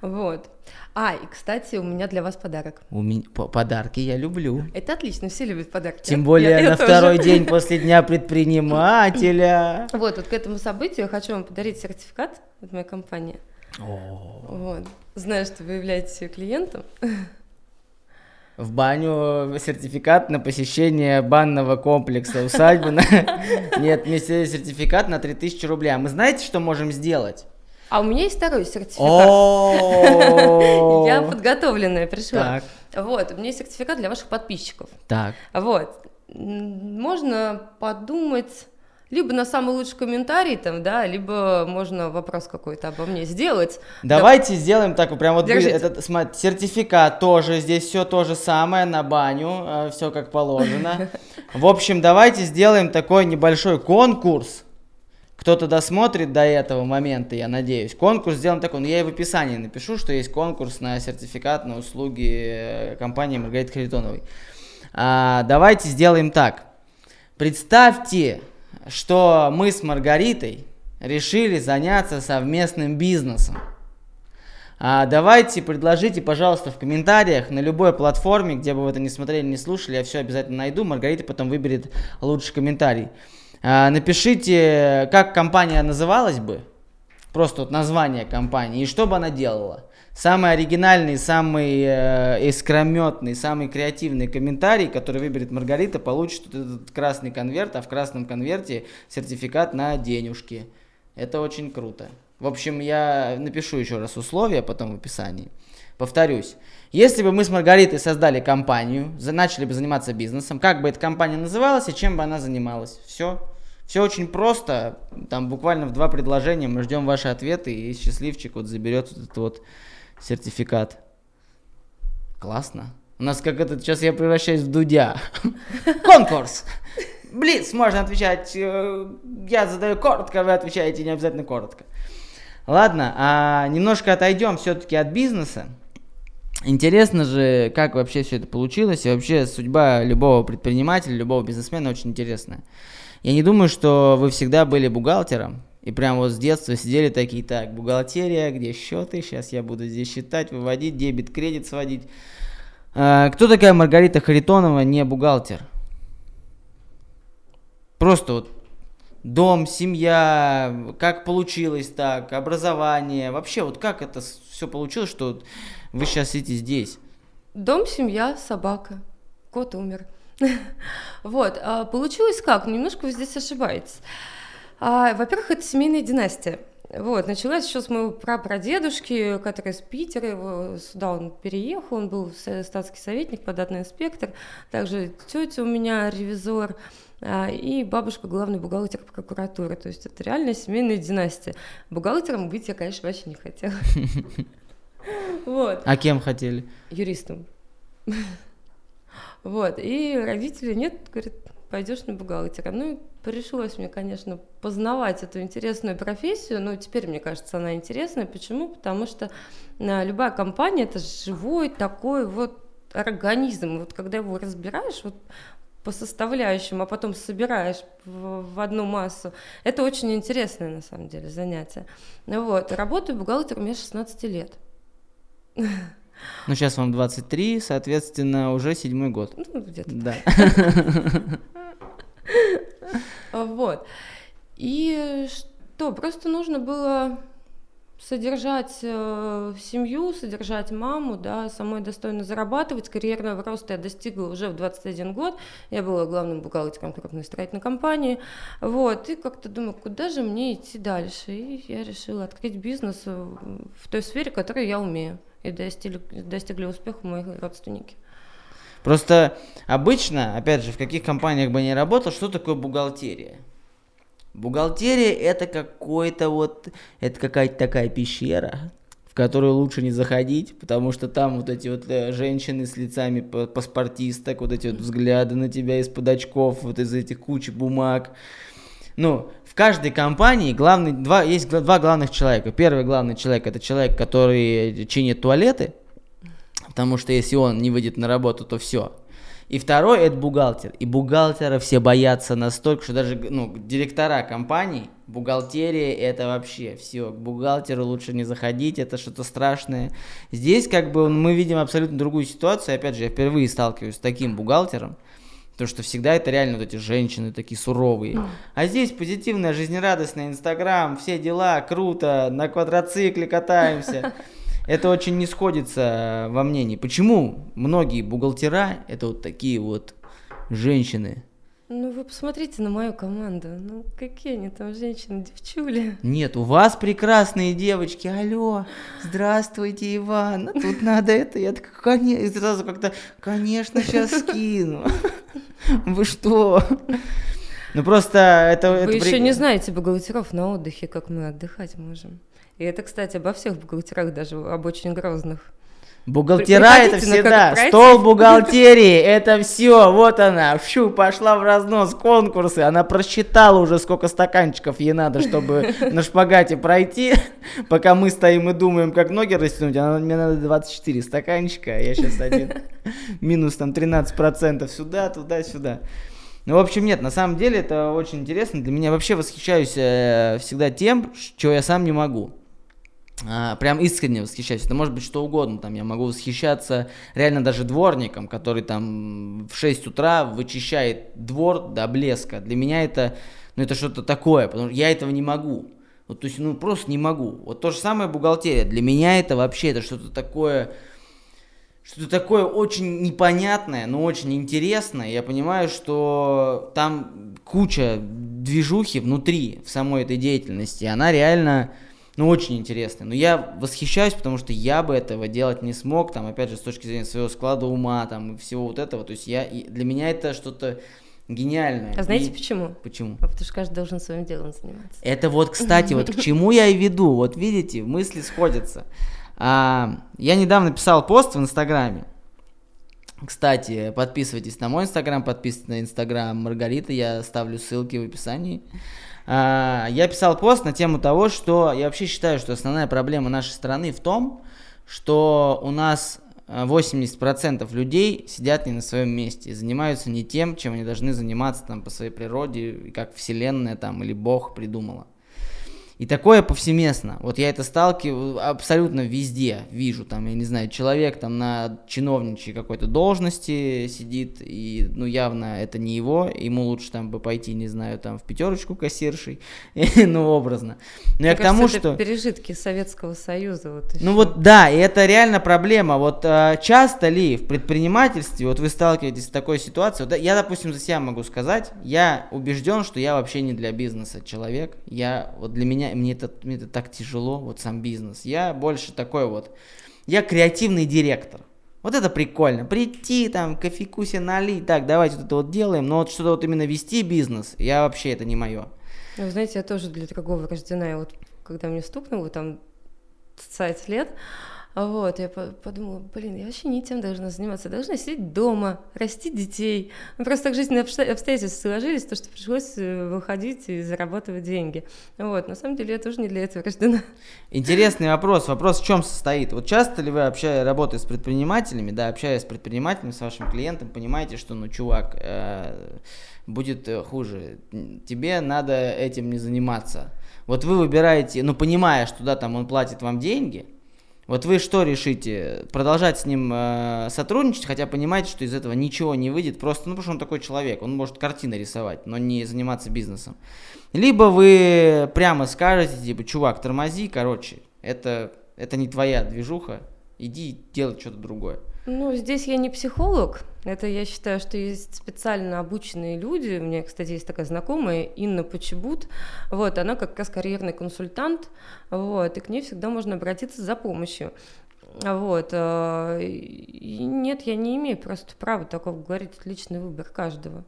Вот. А, и, кстати, у меня для вас подарок. У меня подарки я люблю. Это отлично, все любят подарки. Тем более я, на я второй тоже. день после Дня предпринимателя. Вот, вот к этому событию я хочу вам подарить сертификат от моей компании. Вот. Знаю, что вы являетесь ее клиентом. В баню сертификат на посещение банного комплекса усадьбы. Нет, вместе сертификат на 3000 рублей. А мы знаете, что можем сделать? А у меня есть второй сертификат. Я подготовленная пришла. Вот, у меня есть сертификат для ваших подписчиков. Так. Вот. Можно подумать либо на самый лучший комментарий там, да, либо можно вопрос какой-то обо мне сделать. Давайте да. сделаем так, прям вот Держите. этот смотри, сертификат тоже, здесь все то же самое на баню, э, все как положено. В общем, давайте сделаем такой небольшой конкурс. Кто-то досмотрит до этого момента, я надеюсь. Конкурс сделаем такой, ну я и в описании напишу, что есть конкурс на сертификат на услуги э, компании Маргариты Харитоновой. А, давайте сделаем так. Представьте, что мы с Маргаритой решили заняться совместным бизнесом. А давайте предложите, пожалуйста, в комментариях на любой платформе, где бы вы это не смотрели, не слушали, я все обязательно найду. Маргарита потом выберет лучший комментарий. А, напишите, как компания называлась бы, просто вот название компании, и что бы она делала. Самый оригинальный, самый э, искрометный, самый креативный комментарий, который выберет Маргарита, получит этот красный конверт, а в красном конверте сертификат на денежки. Это очень круто. В общем, я напишу еще раз условия потом в описании. Повторюсь, если бы мы с Маргаритой создали компанию, начали бы заниматься бизнесом, как бы эта компания называлась и чем бы она занималась? Все. Все очень просто. Там буквально в два предложения мы ждем ваши ответы, и счастливчик вот заберет вот этот вот сертификат. Классно. У нас как этот, сейчас я превращаюсь в Дудя. Конкурс! Блиц, можно отвечать. Э, я задаю коротко, вы отвечаете не обязательно коротко. Ладно, а немножко отойдем все-таки от бизнеса. Интересно же, как вообще все это получилось, и вообще судьба любого предпринимателя, любого бизнесмена очень интересная. Я не думаю, что вы всегда были бухгалтером, и прям вот с детства сидели такие, так, бухгалтерия, где счеты, сейчас я буду здесь считать, выводить, дебет, кредит сводить. А, кто такая Маргарита Харитонова, не бухгалтер? Просто вот дом, семья, как получилось так, образование, вообще вот как это все получилось, что вы сейчас сидите здесь? Дом, семья, собака, кот умер. Вот, а получилось как? Немножко вы здесь ошибаетесь. А, во-первых, это семейная династия. Вот, началась еще с моего прапрадедушки, который из Питера, его, сюда он переехал, он был статский советник, податный инспектор, также тетя у меня ревизор, а, и бабушка главный бухгалтер прокуратуры, то есть это реальная семейная династия. Бухгалтером быть я, конечно, вообще не хотела. Вот. А кем хотели? Юристом. Вот, и родители, нет, говорят, пойдешь на бухгалтера. Ну, пришлось мне, конечно, познавать эту интересную профессию, но теперь, мне кажется, она интересная. Почему? Потому что а, любая компания – это живой такой вот организм. Вот когда его разбираешь, вот по составляющим, а потом собираешь в, одну массу. Это очень интересное, на самом деле, занятие. Вот. Работаю бухгалтером меня 16 лет. Ну, сейчас вам 23, соответственно, уже седьмой год. Ну, где-то. Да. Вот. И что, просто нужно было содержать э, семью, содержать маму, да, самой достойно зарабатывать. Карьерного роста я достигла уже в 21 год. Я была главным бухгалтером крупной строительной компании. Вот, и как-то думаю, куда же мне идти дальше? И я решила открыть бизнес в той сфере, которую я умею. И достигли, достигли успеха мои родственники. Просто обычно, опять же, в каких компаниях бы не работал, что такое бухгалтерия? Бухгалтерия это какой-то вот, это какая-то такая пещера, в которую лучше не заходить, потому что там вот эти вот э, женщины с лицами паспортисток, вот эти вот взгляды на тебя из-под очков, вот из этих кучи бумаг. Ну, каждой компании главный, два, есть два главных человека. Первый главный человек это человек, который чинит туалеты, потому что если он не выйдет на работу, то все. И второй это бухгалтер. И бухгалтера все боятся настолько, что даже ну, директора компаний Бухгалтерия это вообще все. К бухгалтеру лучше не заходить, это что-то страшное. Здесь как бы мы видим абсолютно другую ситуацию. Опять же, я впервые сталкиваюсь с таким бухгалтером. Потому что всегда это реально вот эти женщины такие суровые. А здесь позитивная, жизнерадостная Инстаграм, все дела, круто, на квадроцикле катаемся. Это очень не сходится во мнении. Почему многие бухгалтера это вот такие вот женщины? Ну, вы посмотрите на мою команду. Ну, какие они там женщины, девчули. Нет, у вас прекрасные девочки. Алло, здравствуйте, Иван. Тут надо это. Я так, конечно, и сразу как-то, конечно, сейчас скину. Вы что? Ну просто это... Вы это еще при- не знаете бухгалтеров на отдыхе, как мы отдыхать можем. И это, кстати, обо всех бухгалтерах, даже об очень грозных. Бухгалтера это всегда. Стол бухгалтерии, это все. Вот она. Фью, пошла в разнос конкурсы. Она просчитала уже, сколько стаканчиков ей надо, чтобы на шпагате пройти. Пока мы стоим и думаем, как ноги растянуть. Она, мне надо 24 стаканчика, а я сейчас один. Минус там 13% сюда, туда, сюда. Ну, в общем, нет, на самом деле это очень интересно. Для меня вообще восхищаюсь э, всегда тем, чего я сам не могу. А, прям искренне восхищаюсь. Это может быть что угодно. Там я могу восхищаться реально даже дворником, который там в 6 утра вычищает двор до блеска. Для меня это, ну, это что-то такое, потому что я этого не могу. Вот, то есть, ну, просто не могу. Вот то же самое бухгалтерия. Для меня это вообще, это что-то такое, что-то такое очень непонятное, но очень интересное. Я понимаю, что там куча движухи внутри в самой этой деятельности. Она реально, ну, очень интересная. Но я восхищаюсь, потому что я бы этого делать не смог. Там, опять же, с точки зрения своего склада ума, там, и всего вот этого. То есть я, и для меня это что-то гениальное. А знаете И- почему? Почему? А потому что каждый должен своим делом заниматься. Это вот, кстати, вот к чему я и веду. Вот видите, мысли сходятся. А, я недавно писал пост в Инстаграме. Кстати, подписывайтесь на мой Инстаграм, подписывайтесь на Инстаграм Маргариты, я ставлю ссылки в описании. А, я писал пост на тему того, что я вообще считаю, что основная проблема нашей страны в том, что у нас а, 80% людей сидят не на своем месте занимаются не тем, чем они должны заниматься там по своей природе, как вселенная там или Бог придумала. И такое повсеместно. Вот я это сталкиваю абсолютно везде. Вижу там, я не знаю, человек там на чиновничьей какой-то должности сидит, и ну явно это не его, ему лучше там бы пойти, не знаю, там в пятерочку кассиршей, ну образно. Но я к тому, что... пережитки Советского Союза. Вот Ну вот да, и это реально проблема. Вот э, часто ли в предпринимательстве, вот вы сталкиваетесь с такой ситуацией, вот, я, допустим, за себя могу сказать, я убежден, что я вообще не для бизнеса человек. Я, вот для меня, мне это, мне это так тяжело, вот сам бизнес. Я больше такой вот, я креативный директор. Вот это прикольно. Прийти там, кофейку себе налить, так, давайте вот это вот делаем, но вот что-то вот именно вести бизнес, я вообще это не мое. Ну, знаете, я тоже для другого рождена. И вот когда мне стукнуло там 20 лет, вот, я по- подумала, блин, я вообще не тем должна заниматься. Должна сидеть дома, растить детей. Просто так жизненные обсто- обстоятельства сложились, то, что пришлось э, выходить и зарабатывать деньги. Вот, на самом деле я тоже не для этого рождена. Интересный вопрос. Вопрос в чем состоит? Вот часто ли вы, общая, работая с предпринимателями, да, общаясь с предпринимателями, с вашим клиентом, понимаете, что, ну, чувак, э, будет э, хуже. Тебе надо этим не заниматься. Вот вы выбираете, ну, понимая, что, да, там он платит вам деньги, вот вы что решите? Продолжать с ним э, сотрудничать, хотя понимаете, что из этого ничего не выйдет, просто, ну, потому что он такой человек, он может картины рисовать, но не заниматься бизнесом. Либо вы прямо скажете, типа, чувак, тормози, короче, это, это не твоя движуха, иди делать что-то другое. Ну, здесь я не психолог. Это я считаю, что есть специально обученные люди. У меня, кстати, есть такая знакомая, Инна Почебут. Вот, она как раз карьерный консультант. Вот, и к ней всегда можно обратиться за помощью. Вот. э, И нет, я не имею просто права такого говорить. Личный выбор каждого.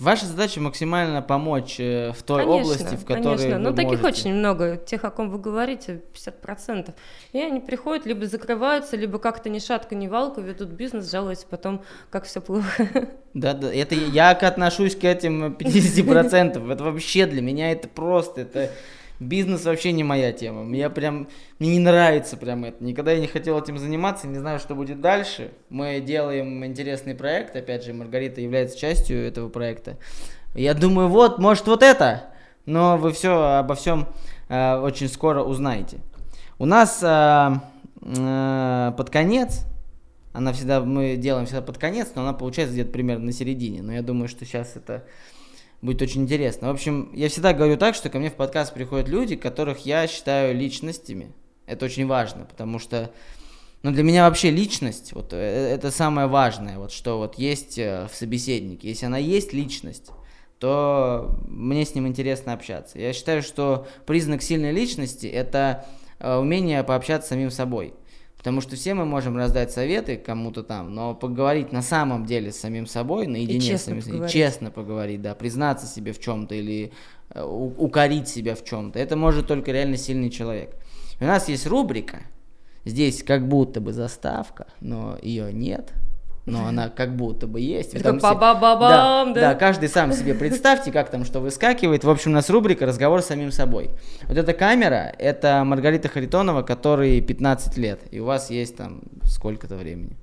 Ваша задача максимально помочь э, в той конечно, области, в которой конечно. вы Но таких можете. очень много. Тех, о ком вы говорите, 50%. И они приходят, либо закрываются, либо как-то ни шатка, ни валка ведут бизнес, жалуются потом, как все плохо. Да, да, это я к- отношусь к этим 50%. Это вообще для меня это просто, это бизнес вообще не моя тема. Мне прям, мне не нравится прям это. Никогда я не хотел этим заниматься, не знаю, что будет дальше. Мы делаем интересный проект, опять же, Маргарита является частью этого проекта. Я думаю, вот, может, вот это, но вы все обо всем э, очень скоро узнаете. У нас э, э, под конец, она всегда, мы делаем всегда под конец, но она получается где-то примерно на середине. Но я думаю, что сейчас это будет очень интересно. В общем, я всегда говорю так, что ко мне в подкаст приходят люди, которых я считаю личностями. Это очень важно, потому что ну, для меня вообще личность, вот э, это самое важное, вот что вот есть э, в собеседнике. Если она есть личность, то мне с ним интересно общаться. Я считаю, что признак сильной личности это э, умение пообщаться с самим собой. Потому что все мы можем раздать советы кому-то там, но поговорить на самом деле с самим собой, наедине и честно с самим поговорить. честно поговорить, да, признаться себе в чем-то или э, укорить себя в чем-то, это может только реально сильный человек. И у нас есть рубрика, здесь как будто бы заставка, но ее нет, но она как будто бы есть. Вы там все- па-ба-ба-бам, да, да? да, каждый сам себе представьте, как там что выскакивает. В общем, у нас рубрика «Разговор с самим собой». Вот эта камера, это Маргарита Харитонова, которой 15 лет, и у вас есть там сколько-то времени.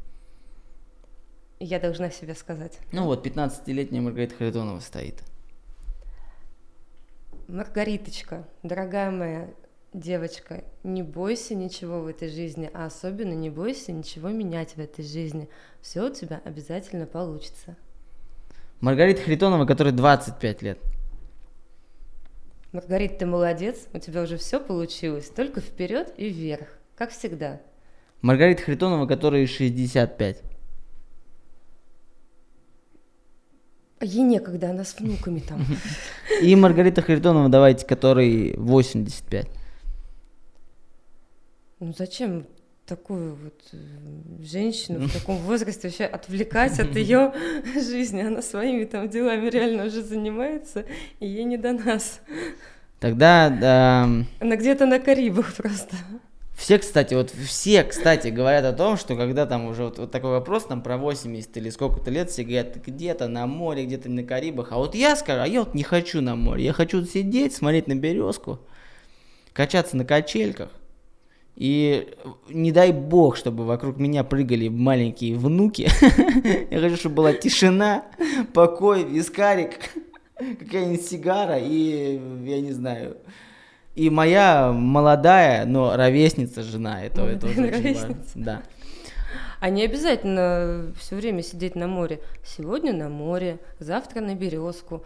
Я должна себе сказать. Ну вот, 15-летняя Маргарита Харитонова стоит. Маргариточка, дорогая моя девочка, не бойся ничего в этой жизни, а особенно не бойся ничего менять в этой жизни. Все у тебя обязательно получится. Маргарита Харитонова, которой 25 лет. Маргарита, ты молодец, у тебя уже все получилось, только вперед и вверх, как всегда. Маргарита Харитонова, которой 65. А ей некогда, она с внуками там. И Маргарита Харитонова, давайте, которой 85. Ну зачем такую вот э, женщину в таком возрасте вообще отвлекать от ее жизни? Она своими там делами реально уже занимается, и ей не до нас. Тогда да, Она где-то на Карибах просто. Все, кстати, вот все, кстати, говорят о том, что когда там уже вот, вот такой вопрос там про 80 или сколько-то лет, все говорят, «Ты где-то на море, где-то на Карибах. А вот я скажу, а я вот не хочу на море. Я хочу сидеть, смотреть на березку, качаться на качельках. И не дай бог, чтобы вокруг меня прыгали маленькие внуки. Я хочу, чтобы была тишина, покой, вискарик, какая-нибудь сигара и, я не знаю, и моя молодая, но ровесница жена, это, это тоже очень важно. Да. А не обязательно все время сидеть на море. Сегодня на море, завтра на березку.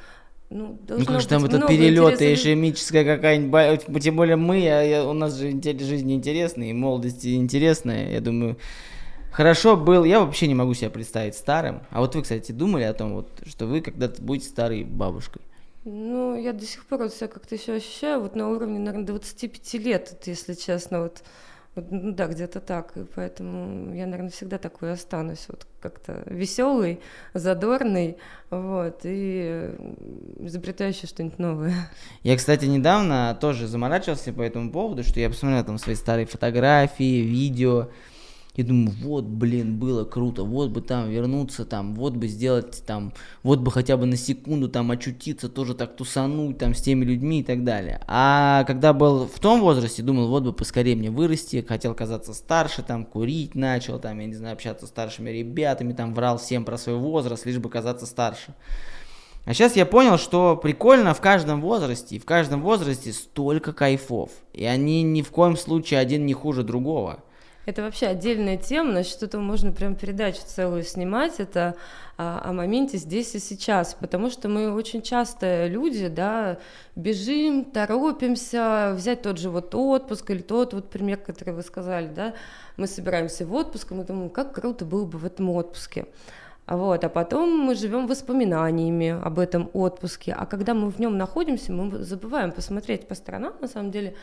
Ну, Ну как же там этот перелет, интересных- ишемическая какая-нибудь, ба- тем более мы, а я- у нас же жизнь интересная, и молодость интересная, я думаю, хорошо был, я вообще не могу себя представить старым, а вот вы, кстати, думали о том, вот, что вы когда-то будете старой бабушкой? Ну, я до сих пор вот себя как-то еще ощущаю. Вот на уровне, наверное, 25 лет, вот, если честно, вот, ну да, где-то так, и поэтому я, наверное, всегда такой останусь, вот как-то веселый, задорный, вот, и изобретающий что-нибудь новое. Я, кстати, недавно тоже заморачивался по этому поводу, что я посмотрел там свои старые фотографии, видео, и думаю, вот, блин, было круто, вот бы там вернуться, там, вот бы сделать, там, вот бы хотя бы на секунду там очутиться, тоже так тусануть там с теми людьми и так далее. А когда был в том возрасте, думал, вот бы поскорее мне вырасти, хотел казаться старше, там, курить начал, там, я не знаю, общаться с старшими ребятами, там, врал всем про свой возраст, лишь бы казаться старше. А сейчас я понял, что прикольно в каждом возрасте, в каждом возрасте столько кайфов. И они ни в коем случае один не хуже другого. Это вообще отдельная тема, значит, что-то можно прям передачу целую снимать, это а, о моменте здесь и сейчас, потому что мы очень часто люди, да, бежим, торопимся взять тот же вот отпуск или тот вот пример, который вы сказали, да, мы собираемся в отпуск, и мы думаем, как круто было бы в этом отпуске. Вот, а потом мы живем воспоминаниями об этом отпуске, а когда мы в нем находимся, мы забываем посмотреть по сторонам, на самом деле,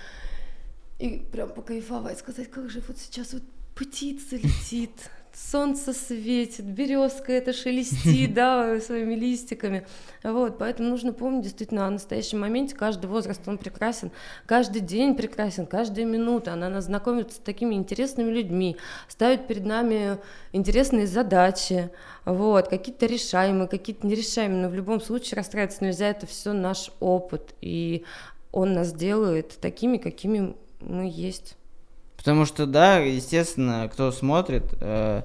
и прям покайфовать, сказать, как же вот сейчас вот птица летит, солнце светит, березка это шелестит, да, своими листиками. Вот, поэтому нужно помнить действительно о настоящем моменте. Каждый возраст, он прекрасен, каждый день прекрасен, каждая минута. Она нас знакомит с такими интересными людьми, ставит перед нами интересные задачи, вот, какие-то решаемые, какие-то нерешаемые, но в любом случае расстраиваться нельзя, это все наш опыт, и он нас делает такими, какими мы есть. Потому что, да, естественно, кто смотрит, э,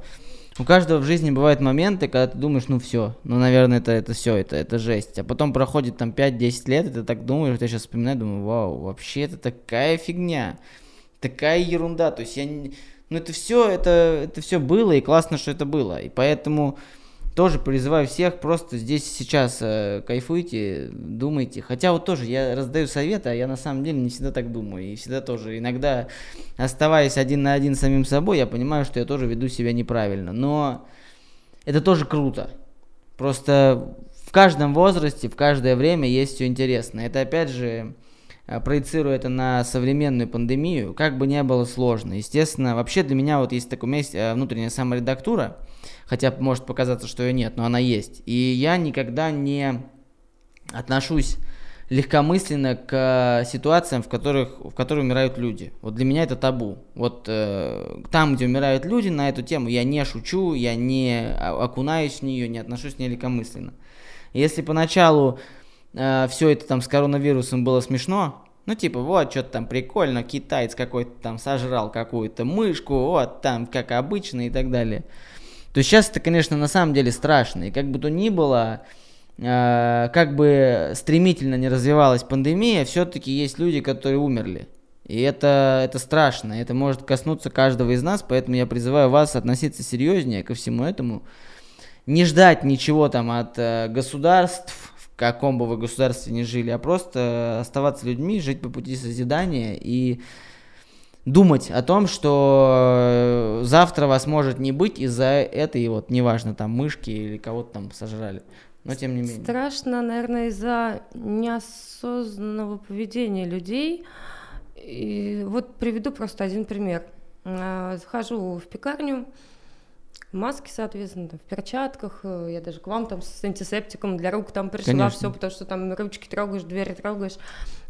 у каждого в жизни бывают моменты, когда ты думаешь, ну все, ну, наверное, это, это все, это, это жесть. А потом проходит там 5-10 лет, и ты так думаешь, я сейчас вспоминаю, думаю, вау, вообще это такая фигня, такая ерунда. То есть я, ну это все, это, это все было, и классно, что это было. И поэтому тоже призываю всех, просто здесь сейчас э, кайфуйте, думайте. Хотя вот тоже я раздаю советы, а я на самом деле не всегда так думаю. И всегда тоже, иногда оставаясь один на один с самим собой, я понимаю, что я тоже веду себя неправильно. Но это тоже круто. Просто в каждом возрасте, в каждое время есть все интересно. Это опять же э, проецирую это на современную пандемию, как бы не было сложно. Естественно, вообще для меня вот есть такая у э, внутренняя саморедактура, хотя может показаться, что ее нет, но она есть. И я никогда не отношусь легкомысленно к ситуациям, в которых, в которых умирают люди. Вот для меня это табу. Вот э, там, где умирают люди, на эту тему я не шучу, я не окунаюсь в нее, не отношусь к ней легкомысленно. Если поначалу э, все это там с коронавирусом было смешно, ну, типа, вот, что-то там прикольно, китаец какой-то там сожрал какую-то мышку, вот, там, как обычно и так далее – то есть сейчас это, конечно, на самом деле страшно. И как бы то ни было, э, как бы стремительно не развивалась пандемия, все-таки есть люди, которые умерли. И это, это страшно, это может коснуться каждого из нас, поэтому я призываю вас относиться серьезнее ко всему этому. Не ждать ничего там от э, государств, в каком бы вы государстве ни жили, а просто оставаться людьми, жить по пути созидания и думать о том, что э, завтра вас может не быть из-за этой вот, неважно, там, мышки или кого-то там сожрали. Но тем не менее. Страшно, наверное, из-за неосознанного поведения людей. И вот приведу просто один пример. А, захожу в пекарню, в маске, соответственно, в перчатках. Э, я даже к вам там с антисептиком для рук там пришла, все, потому что там ручки трогаешь, двери трогаешь.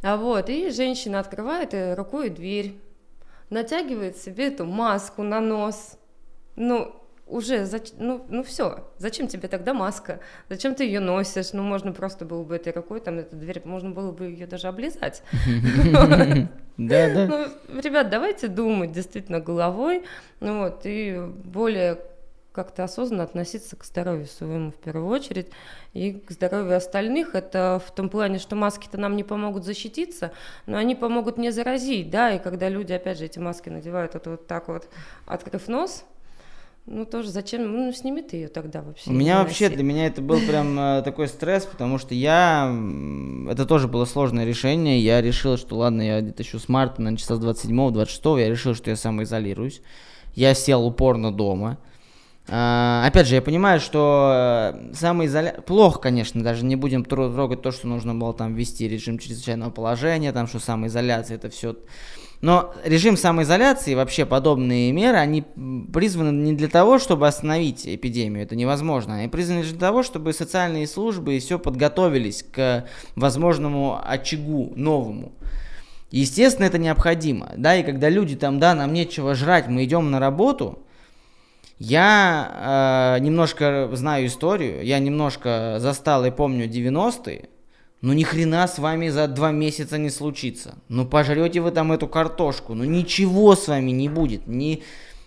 А вот, и женщина открывает э, рукой дверь натягивает себе эту маску на нос. Ну, уже, зач... ну, ну все, зачем тебе тогда маска? Зачем ты ее носишь? Ну, можно просто было бы этой рукой, там, эту дверь, можно было бы ее даже облизать. Да, да. Ну, ребят, давайте думать действительно головой, ну вот, и более как-то осознанно относиться к здоровью своему в первую очередь и к здоровью остальных. Это в том плане, что маски-то нам не помогут защититься, но они помогут не заразить, да, и когда люди, опять же, эти маски надевают вот, вот так вот, открыв нос, ну, тоже зачем? Ну, сними ты ее тогда вообще. У меня вообще, для меня это был прям э, такой стресс, потому что я... Это тоже было сложное решение. Я решил, что ладно, я где-то еще с марта, на часа с 27-26, я решил, что я самоизолируюсь. Я сел упорно дома. А, опять же, я понимаю, что э, самоизоляция... Плохо, конечно, даже не будем трогать то, что нужно было там ввести режим чрезвычайного положения, там, что самоизоляция, это все... Но режим самоизоляции, вообще подобные меры, они призваны не для того, чтобы остановить эпидемию, это невозможно. Они призваны для того, чтобы социальные службы и все подготовились к возможному очагу новому. Естественно, это необходимо, да, и когда люди там, да, нам нечего жрать, мы идем на работу, я э, немножко знаю историю, я немножко застал и помню 90-е, ну ни хрена с вами за два месяца не случится. Ну пожрете вы там эту картошку, ну ничего с вами не будет. Ни,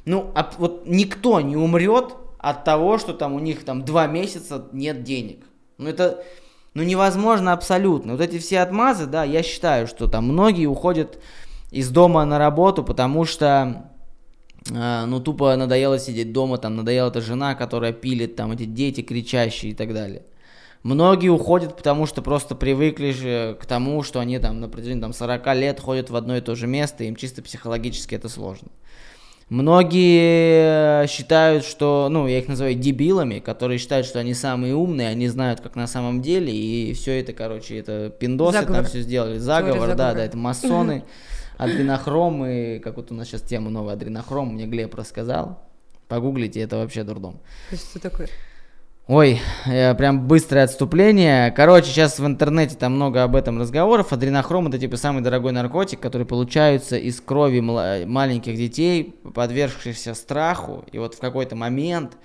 ну а, вот никто не умрет от того, что там у них там два месяца нет денег. Ну это ну невозможно абсолютно. Вот эти все отмазы, да, я считаю, что там многие уходят из дома на работу, потому что ну, тупо надоело сидеть дома, там, надоела эта жена, которая пилит, там, эти дети кричащие и так далее. Многие уходят, потому что просто привыкли же к тому, что они там на протяжении там, 40 лет ходят в одно и то же место, и им чисто психологически это сложно. Многие считают, что, ну, я их называю дебилами, которые считают, что они самые умные, они знают, как на самом деле, и все это, короче, это пиндосы Заговор. там все сделали. Заговор, да, да, это масоны. адренохром, и как вот у нас сейчас тема новая адренохром, мне Глеб рассказал. Погуглите, это вообще дурдом. Что такое? Ой, прям быстрое отступление. Короче, сейчас в интернете там много об этом разговоров. Адренохром это типа самый дорогой наркотик, который получается из крови маленьких детей, подвергшихся страху. И вот в какой-то момент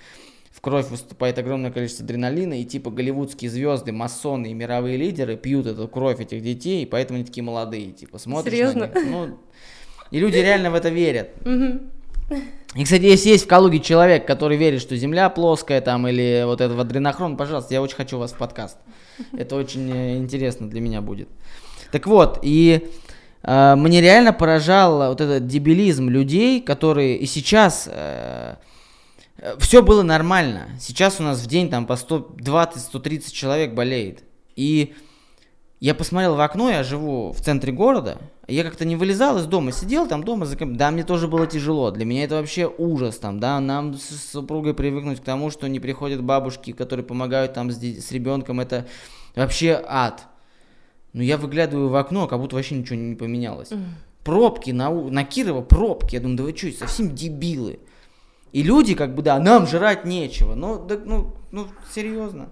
кровь выступает огромное количество адреналина, и типа голливудские звезды, масоны и мировые лидеры пьют эту кровь этих детей, и поэтому они такие молодые, типа, смотришь Серьезно? на них. Ну, И люди реально в это верят. И, кстати, если есть в Калуге человек, который верит, что Земля плоская там или вот этот адренохрон, пожалуйста, я очень хочу вас в подкаст. Это очень э, интересно для меня будет. Так вот, и э, мне реально поражал вот этот дебилизм людей, которые и сейчас э, все было нормально. Сейчас у нас в день там по 120-130 человек болеет. И я посмотрел в окно, я живу в центре города, я как-то не вылезал из дома, сидел там дома, за да, мне тоже было тяжело, для меня это вообще ужас там, да, нам с супругой привыкнуть к тому, что не приходят бабушки, которые помогают там с, с ребенком, это вообще ад. Но я выглядываю в окно, как будто вообще ничего не поменялось. Пробки на, на Кирова, пробки, я думаю, да вы что, совсем дебилы. И люди как бы, да, нам жрать нечего, ну, да, ну, ну, серьезно.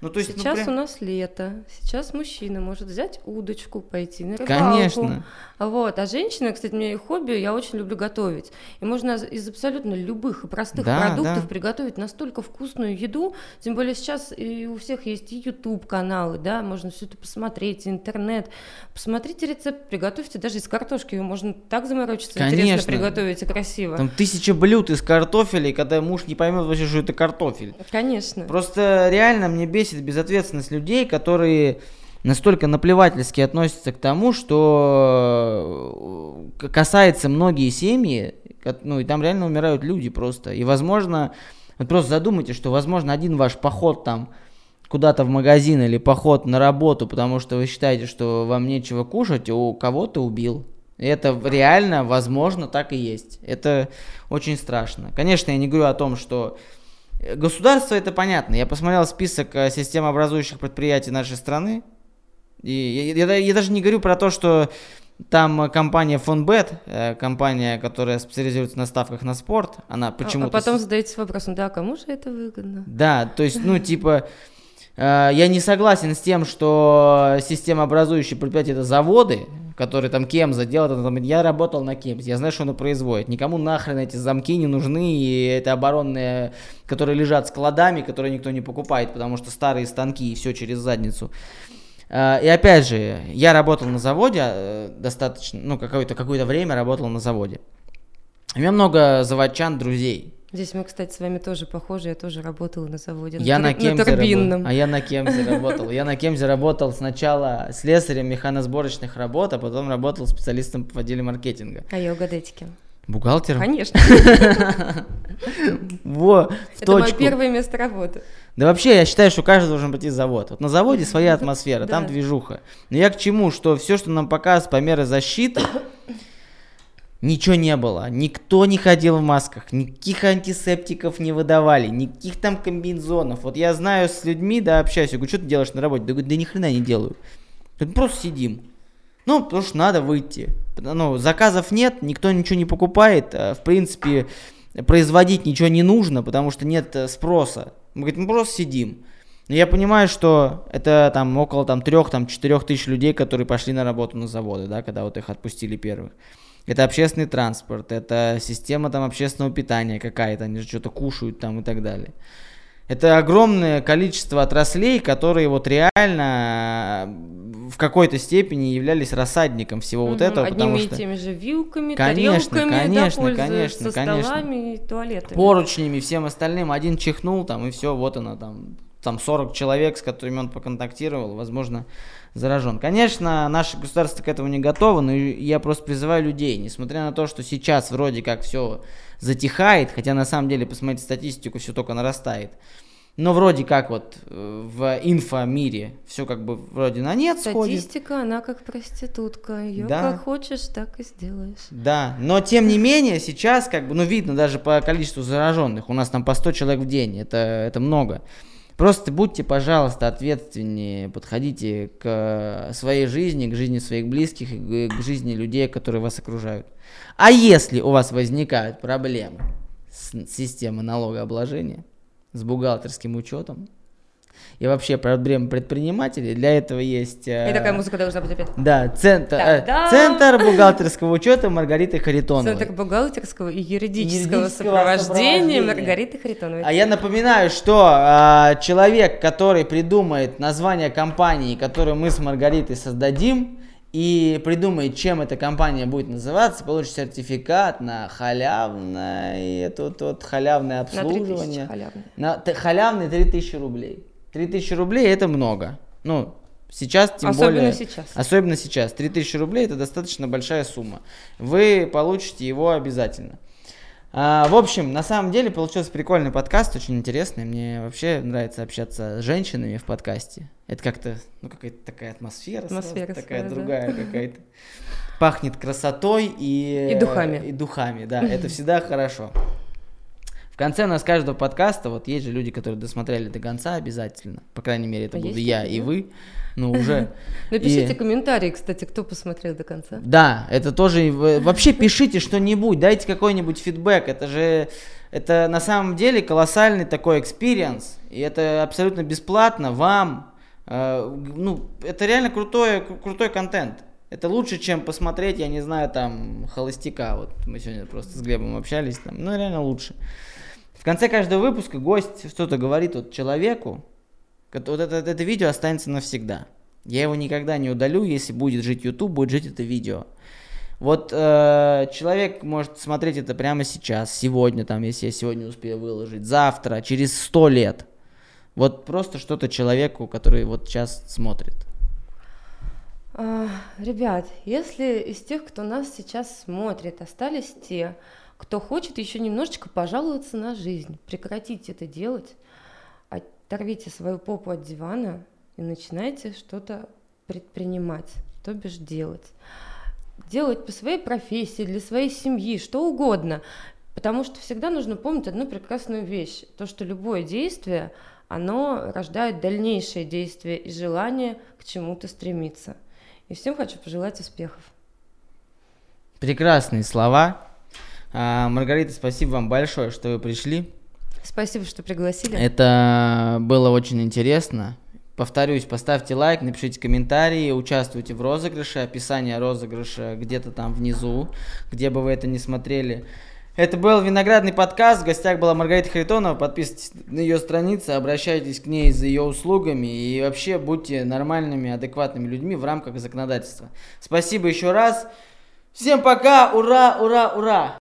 Ну, то есть, ну, сейчас ну, прям... у нас лето, сейчас мужчина может взять удочку, пойти на рыбалку. Конечно. Вот. А женщина, кстати, у меня и хобби, я очень люблю готовить. И можно из абсолютно любых и простых да, продуктов да. приготовить настолько вкусную еду. Тем более сейчас и у всех есть и YouTube каналы, да, можно все это посмотреть, интернет. Посмотрите рецепт, приготовьте даже из картошки. Можно так заморочиться, Конечно. интересно приготовить и красиво. Там тысяча блюд из картофеля, когда муж не поймет вообще, что это картофель. Конечно. Просто реально мне бесит безответственность людей, которые настолько наплевательски относятся к тому, что э, касается многие семьи, ну и там реально умирают люди просто. И возможно, вот просто задумайте, что возможно один ваш поход там куда-то в магазин или поход на работу, потому что вы считаете, что вам нечего кушать, у кого-то убил. И это реально, возможно, так и есть. Это очень страшно. Конечно, я не говорю о том, что государство это понятно. Я посмотрел список э, системообразующих предприятий нашей страны. И я, я, я даже не говорю про то, что там компания Фонбет, э, компания, которая специализируется на ставках на спорт, она а, почему-то... А потом задаетесь вопросом, да, кому же это выгодно? Да, то есть, ну, типа, э, я не согласен с тем, что системообразующие предприятия это заводы, которые там Кемза делает, там, я работал на Кемзе, я знаю, что он производит. Никому нахрен эти замки не нужны, и это оборонные, которые лежат складами, которые никто не покупает, потому что старые станки и все через задницу. А, и опять же, я работал на заводе э, достаточно, ну, какое-то какое время работал на заводе. У меня много заводчан, друзей. Здесь мы, кстати, с вами тоже похожи. Я тоже работала на заводе. Я на, на Кемзе работал. А я на Кемзе работал. Я на Кемзе работал сначала слесарем механосборочных работ, а потом работал специалистом в отделе маркетинга. А я угадайте кем? Бухгалтером? Конечно. Во, Это мое первое место работы. Да вообще, я считаю, что каждый должен пойти завод. Вот на заводе своя атмосфера, там движуха. Но я к чему? Что все, что нам показывают по мере защиты, Ничего не было. Никто не ходил в масках, никаких антисептиков не выдавали, никаких там комбинзонов. Вот я знаю с людьми, да, общаюсь, я говорю, что ты делаешь на работе? Да, говорю, да ни хрена не делаю. Говорю, просто сидим. Ну, потому что надо выйти. Ну, заказов нет, никто ничего не покупает. А, в принципе, производить ничего не нужно, потому что нет э, спроса. Мы говорим, мы просто сидим. Но я понимаю, что это там около там, 3-4 тысяч людей, которые пошли на работу на заводы, да, когда вот их отпустили первых. Это общественный транспорт, это система там общественного питания какая-то, они же что-то кушают там и так далее. Это огромное количество отраслей, которые вот реально в какой-то степени являлись рассадником всего угу, вот этого, Одними потому и что... теми же вилками, конечно, тарелками, конечно, да, конечно, со конечно. столами и туалетами. Поручнями, всем остальным. Один чихнул там, и все, вот она там, там 40 человек, с которыми он поконтактировал, возможно, заражен. Конечно, наше государство к этому не готово, но я просто призываю людей, несмотря на то, что сейчас вроде как все затихает, хотя на самом деле, посмотрите статистику, все только нарастает. Но вроде как вот э, в инфомире все как бы вроде на нет сходит. Статистика, она как проститутка. Ее да. как хочешь, так и сделаешь. Да, но тем не менее сейчас как бы, ну видно даже по количеству зараженных. У нас там по 100 человек в день. Это, это много. Просто будьте, пожалуйста, ответственнее, подходите к своей жизни, к жизни своих близких и к жизни людей, которые вас окружают. А если у вас возникают проблемы с системой налогообложения, с бухгалтерским учетом, и вообще проблем предпринимателей. Для этого есть... Э, и такая музыка должна быть опять. Да, центр, э, центр бухгалтерского учета Маргариты Харитоновой. Центр бухгалтерского и юридического, юридического сопровождения, сопровождения Маргариты Харитоновой. А я напоминаю, что э, человек, который придумает название компании, которую мы с Маргаритой создадим, и придумает, чем эта компания будет называться, получит сертификат на халявное, тут вот халявное обслуживание. На 3000 На т- халявные 3000 рублей. 3000 рублей это много. Ну, сейчас тем особенно более... сейчас. Особенно сейчас. 3000 рублей это достаточно большая сумма. Вы получите его обязательно. А, в общем, на самом деле получился прикольный подкаст, очень интересный. Мне вообще нравится общаться с женщинами в подкасте. Это как-то, ну, какая-то такая атмосфера, атмосфера сразу, такая своя, другая да. какая-то. Пахнет красотой и... И духами. И духами, да. Это всегда хорошо. В конце у нас каждого подкаста, вот есть же люди, которые досмотрели до конца обязательно. По крайней мере, это а буду я и вы. Ну, уже. Напишите и... комментарии, кстати, кто посмотрел до конца. Да, это тоже... Вообще пишите что-нибудь, дайте какой-нибудь фидбэк. Это же... Это на самом деле колоссальный такой experience. И это абсолютно бесплатно вам. Э, ну, это реально крутой, крутой контент. Это лучше, чем посмотреть, я не знаю, там, холостяка. Вот мы сегодня просто с Глебом общались, там, ну, реально лучше. В конце каждого выпуска гость что-то говорит вот человеку, вот это, это видео останется навсегда. Я его никогда не удалю, если будет жить YouTube, будет жить это видео. Вот э, человек может смотреть это прямо сейчас, сегодня, там, если я сегодня успею выложить, завтра, через сто лет. Вот просто что-то человеку, который вот сейчас смотрит. А, ребят, если из тех, кто нас сейчас смотрит, остались те, кто хочет еще немножечко пожаловаться на жизнь, прекратите это делать, оторвите свою попу от дивана и начинайте что-то предпринимать, то бишь делать. Делать по своей профессии, для своей семьи, что угодно. Потому что всегда нужно помнить одну прекрасную вещь. То, что любое действие, оно рождает дальнейшее действие и желание к чему-то стремиться. И всем хочу пожелать успехов. Прекрасные слова. А, Маргарита, спасибо вам большое, что вы пришли. Спасибо, что пригласили. Это было очень интересно. Повторюсь, поставьте лайк, напишите комментарии, участвуйте в розыгрыше, описание розыгрыша где-то там внизу, где бы вы это не смотрели. Это был Виноградный подкаст, в гостях была Маргарита Харитонова, подписывайтесь на ее страницу, обращайтесь к ней за ее услугами и вообще будьте нормальными, адекватными людьми в рамках законодательства. Спасибо еще раз, всем пока, ура, ура, ура!